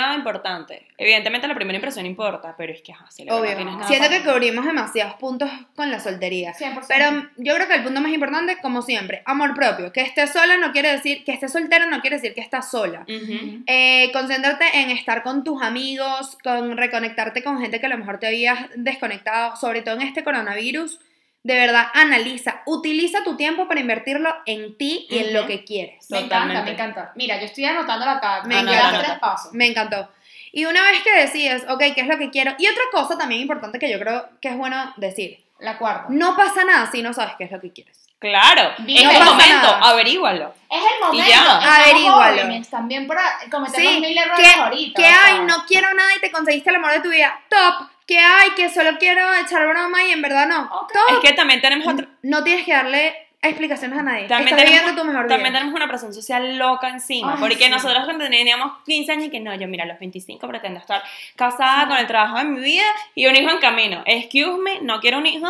bueno. importante. Evidentemente la primera impresión importa, pero es que ajá, si Obvio. tienes nada Siento para- que cubrimos demasiados puntos con la soltería. 100%. Pero yo creo que el punto más importante, como siempre, amor propio. Que estés sola no quiere decir, que estés soltero no quiere decir que estás sola. Ujú. Eh, concéntrate en estar con tus amigos, con reconectarte con gente que a lo mejor te habías desconectado, sobre todo en este coronavirus. De verdad, analiza, utiliza tu tiempo para invertirlo en ti y en Ujú. lo que quieres. Me encanta, Totalmente. me encanta. Mira, yo estoy anotándola acá. Me Me encanta. encanta. tres pasos. Me encantó. Y una vez que decides, ok, ¿qué es lo que quiero? Y otra cosa también importante que yo creo que es bueno decir, La cuarta. no pasa nada si no sabes qué es lo que quieres. Claro, Vive. en No este pasa momento, nada. averígualo. Es el momento. Averígualo. jóvenes También para cometer Sí, mil errores que, ahorita. que o sea. ay, no quiero nada y te conseguiste el amor de tu vida. Top. Que ay, que solo quiero echar broma y en verdad no. Es que también tenemos otra, No tienes que darle explicaciones a nadie. También Estás tenemos, tu mejor también tenemos una presión social loca encima. Ay, porque sí. nosotros cuando teníamos 15 años y que no, yo mira, a los 25 pretendo estar casada con el trabajo de mi vida y un hijo en camino. Excuse me, no quiero un hijo,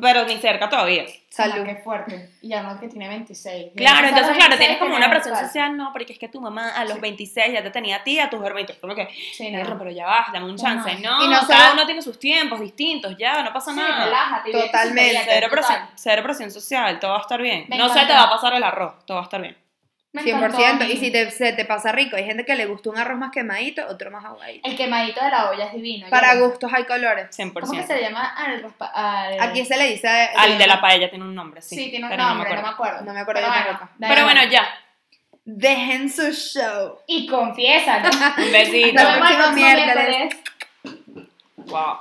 pero ni cerca todavía. Salud. Qué fuerte. Y no que tiene 26. Claro, entonces, claro, tienes como una presión social, no, porque es que tu mamá a los 26 ya te tenía a ti, a tus hermanitos. Como que, Sí, no. "Perro, pero ya vas, dame un chance. No, Y no cada solo- uno tiene sus tiempos distintos, ya, no pasa Sí, nada. relájate. Totalmente. Cero total. presión, cero presión social, todo va a estar bien. Me no se te va a pasar el arroz, todo va a estar bien. Me 100%. encantó. Y si te, se te pasa rico, hay gente que le gusta un arroz más quemadito, otro más aguadito. El quemadito de la olla es divino. Para yo- gustos hay colores. 100%. ¿Cómo que se le llama al, al... Aquí se le dice. Al de la paella tiene un nombre, sí. Sí, tiene un pero nombre, no no me me acuerdo. acuerdo. No me acuerdo Pero bueno, Pero bueno, ya. Dejen su show. Y confiesa. Un besito. Hasta el próximo miércoles. Wow.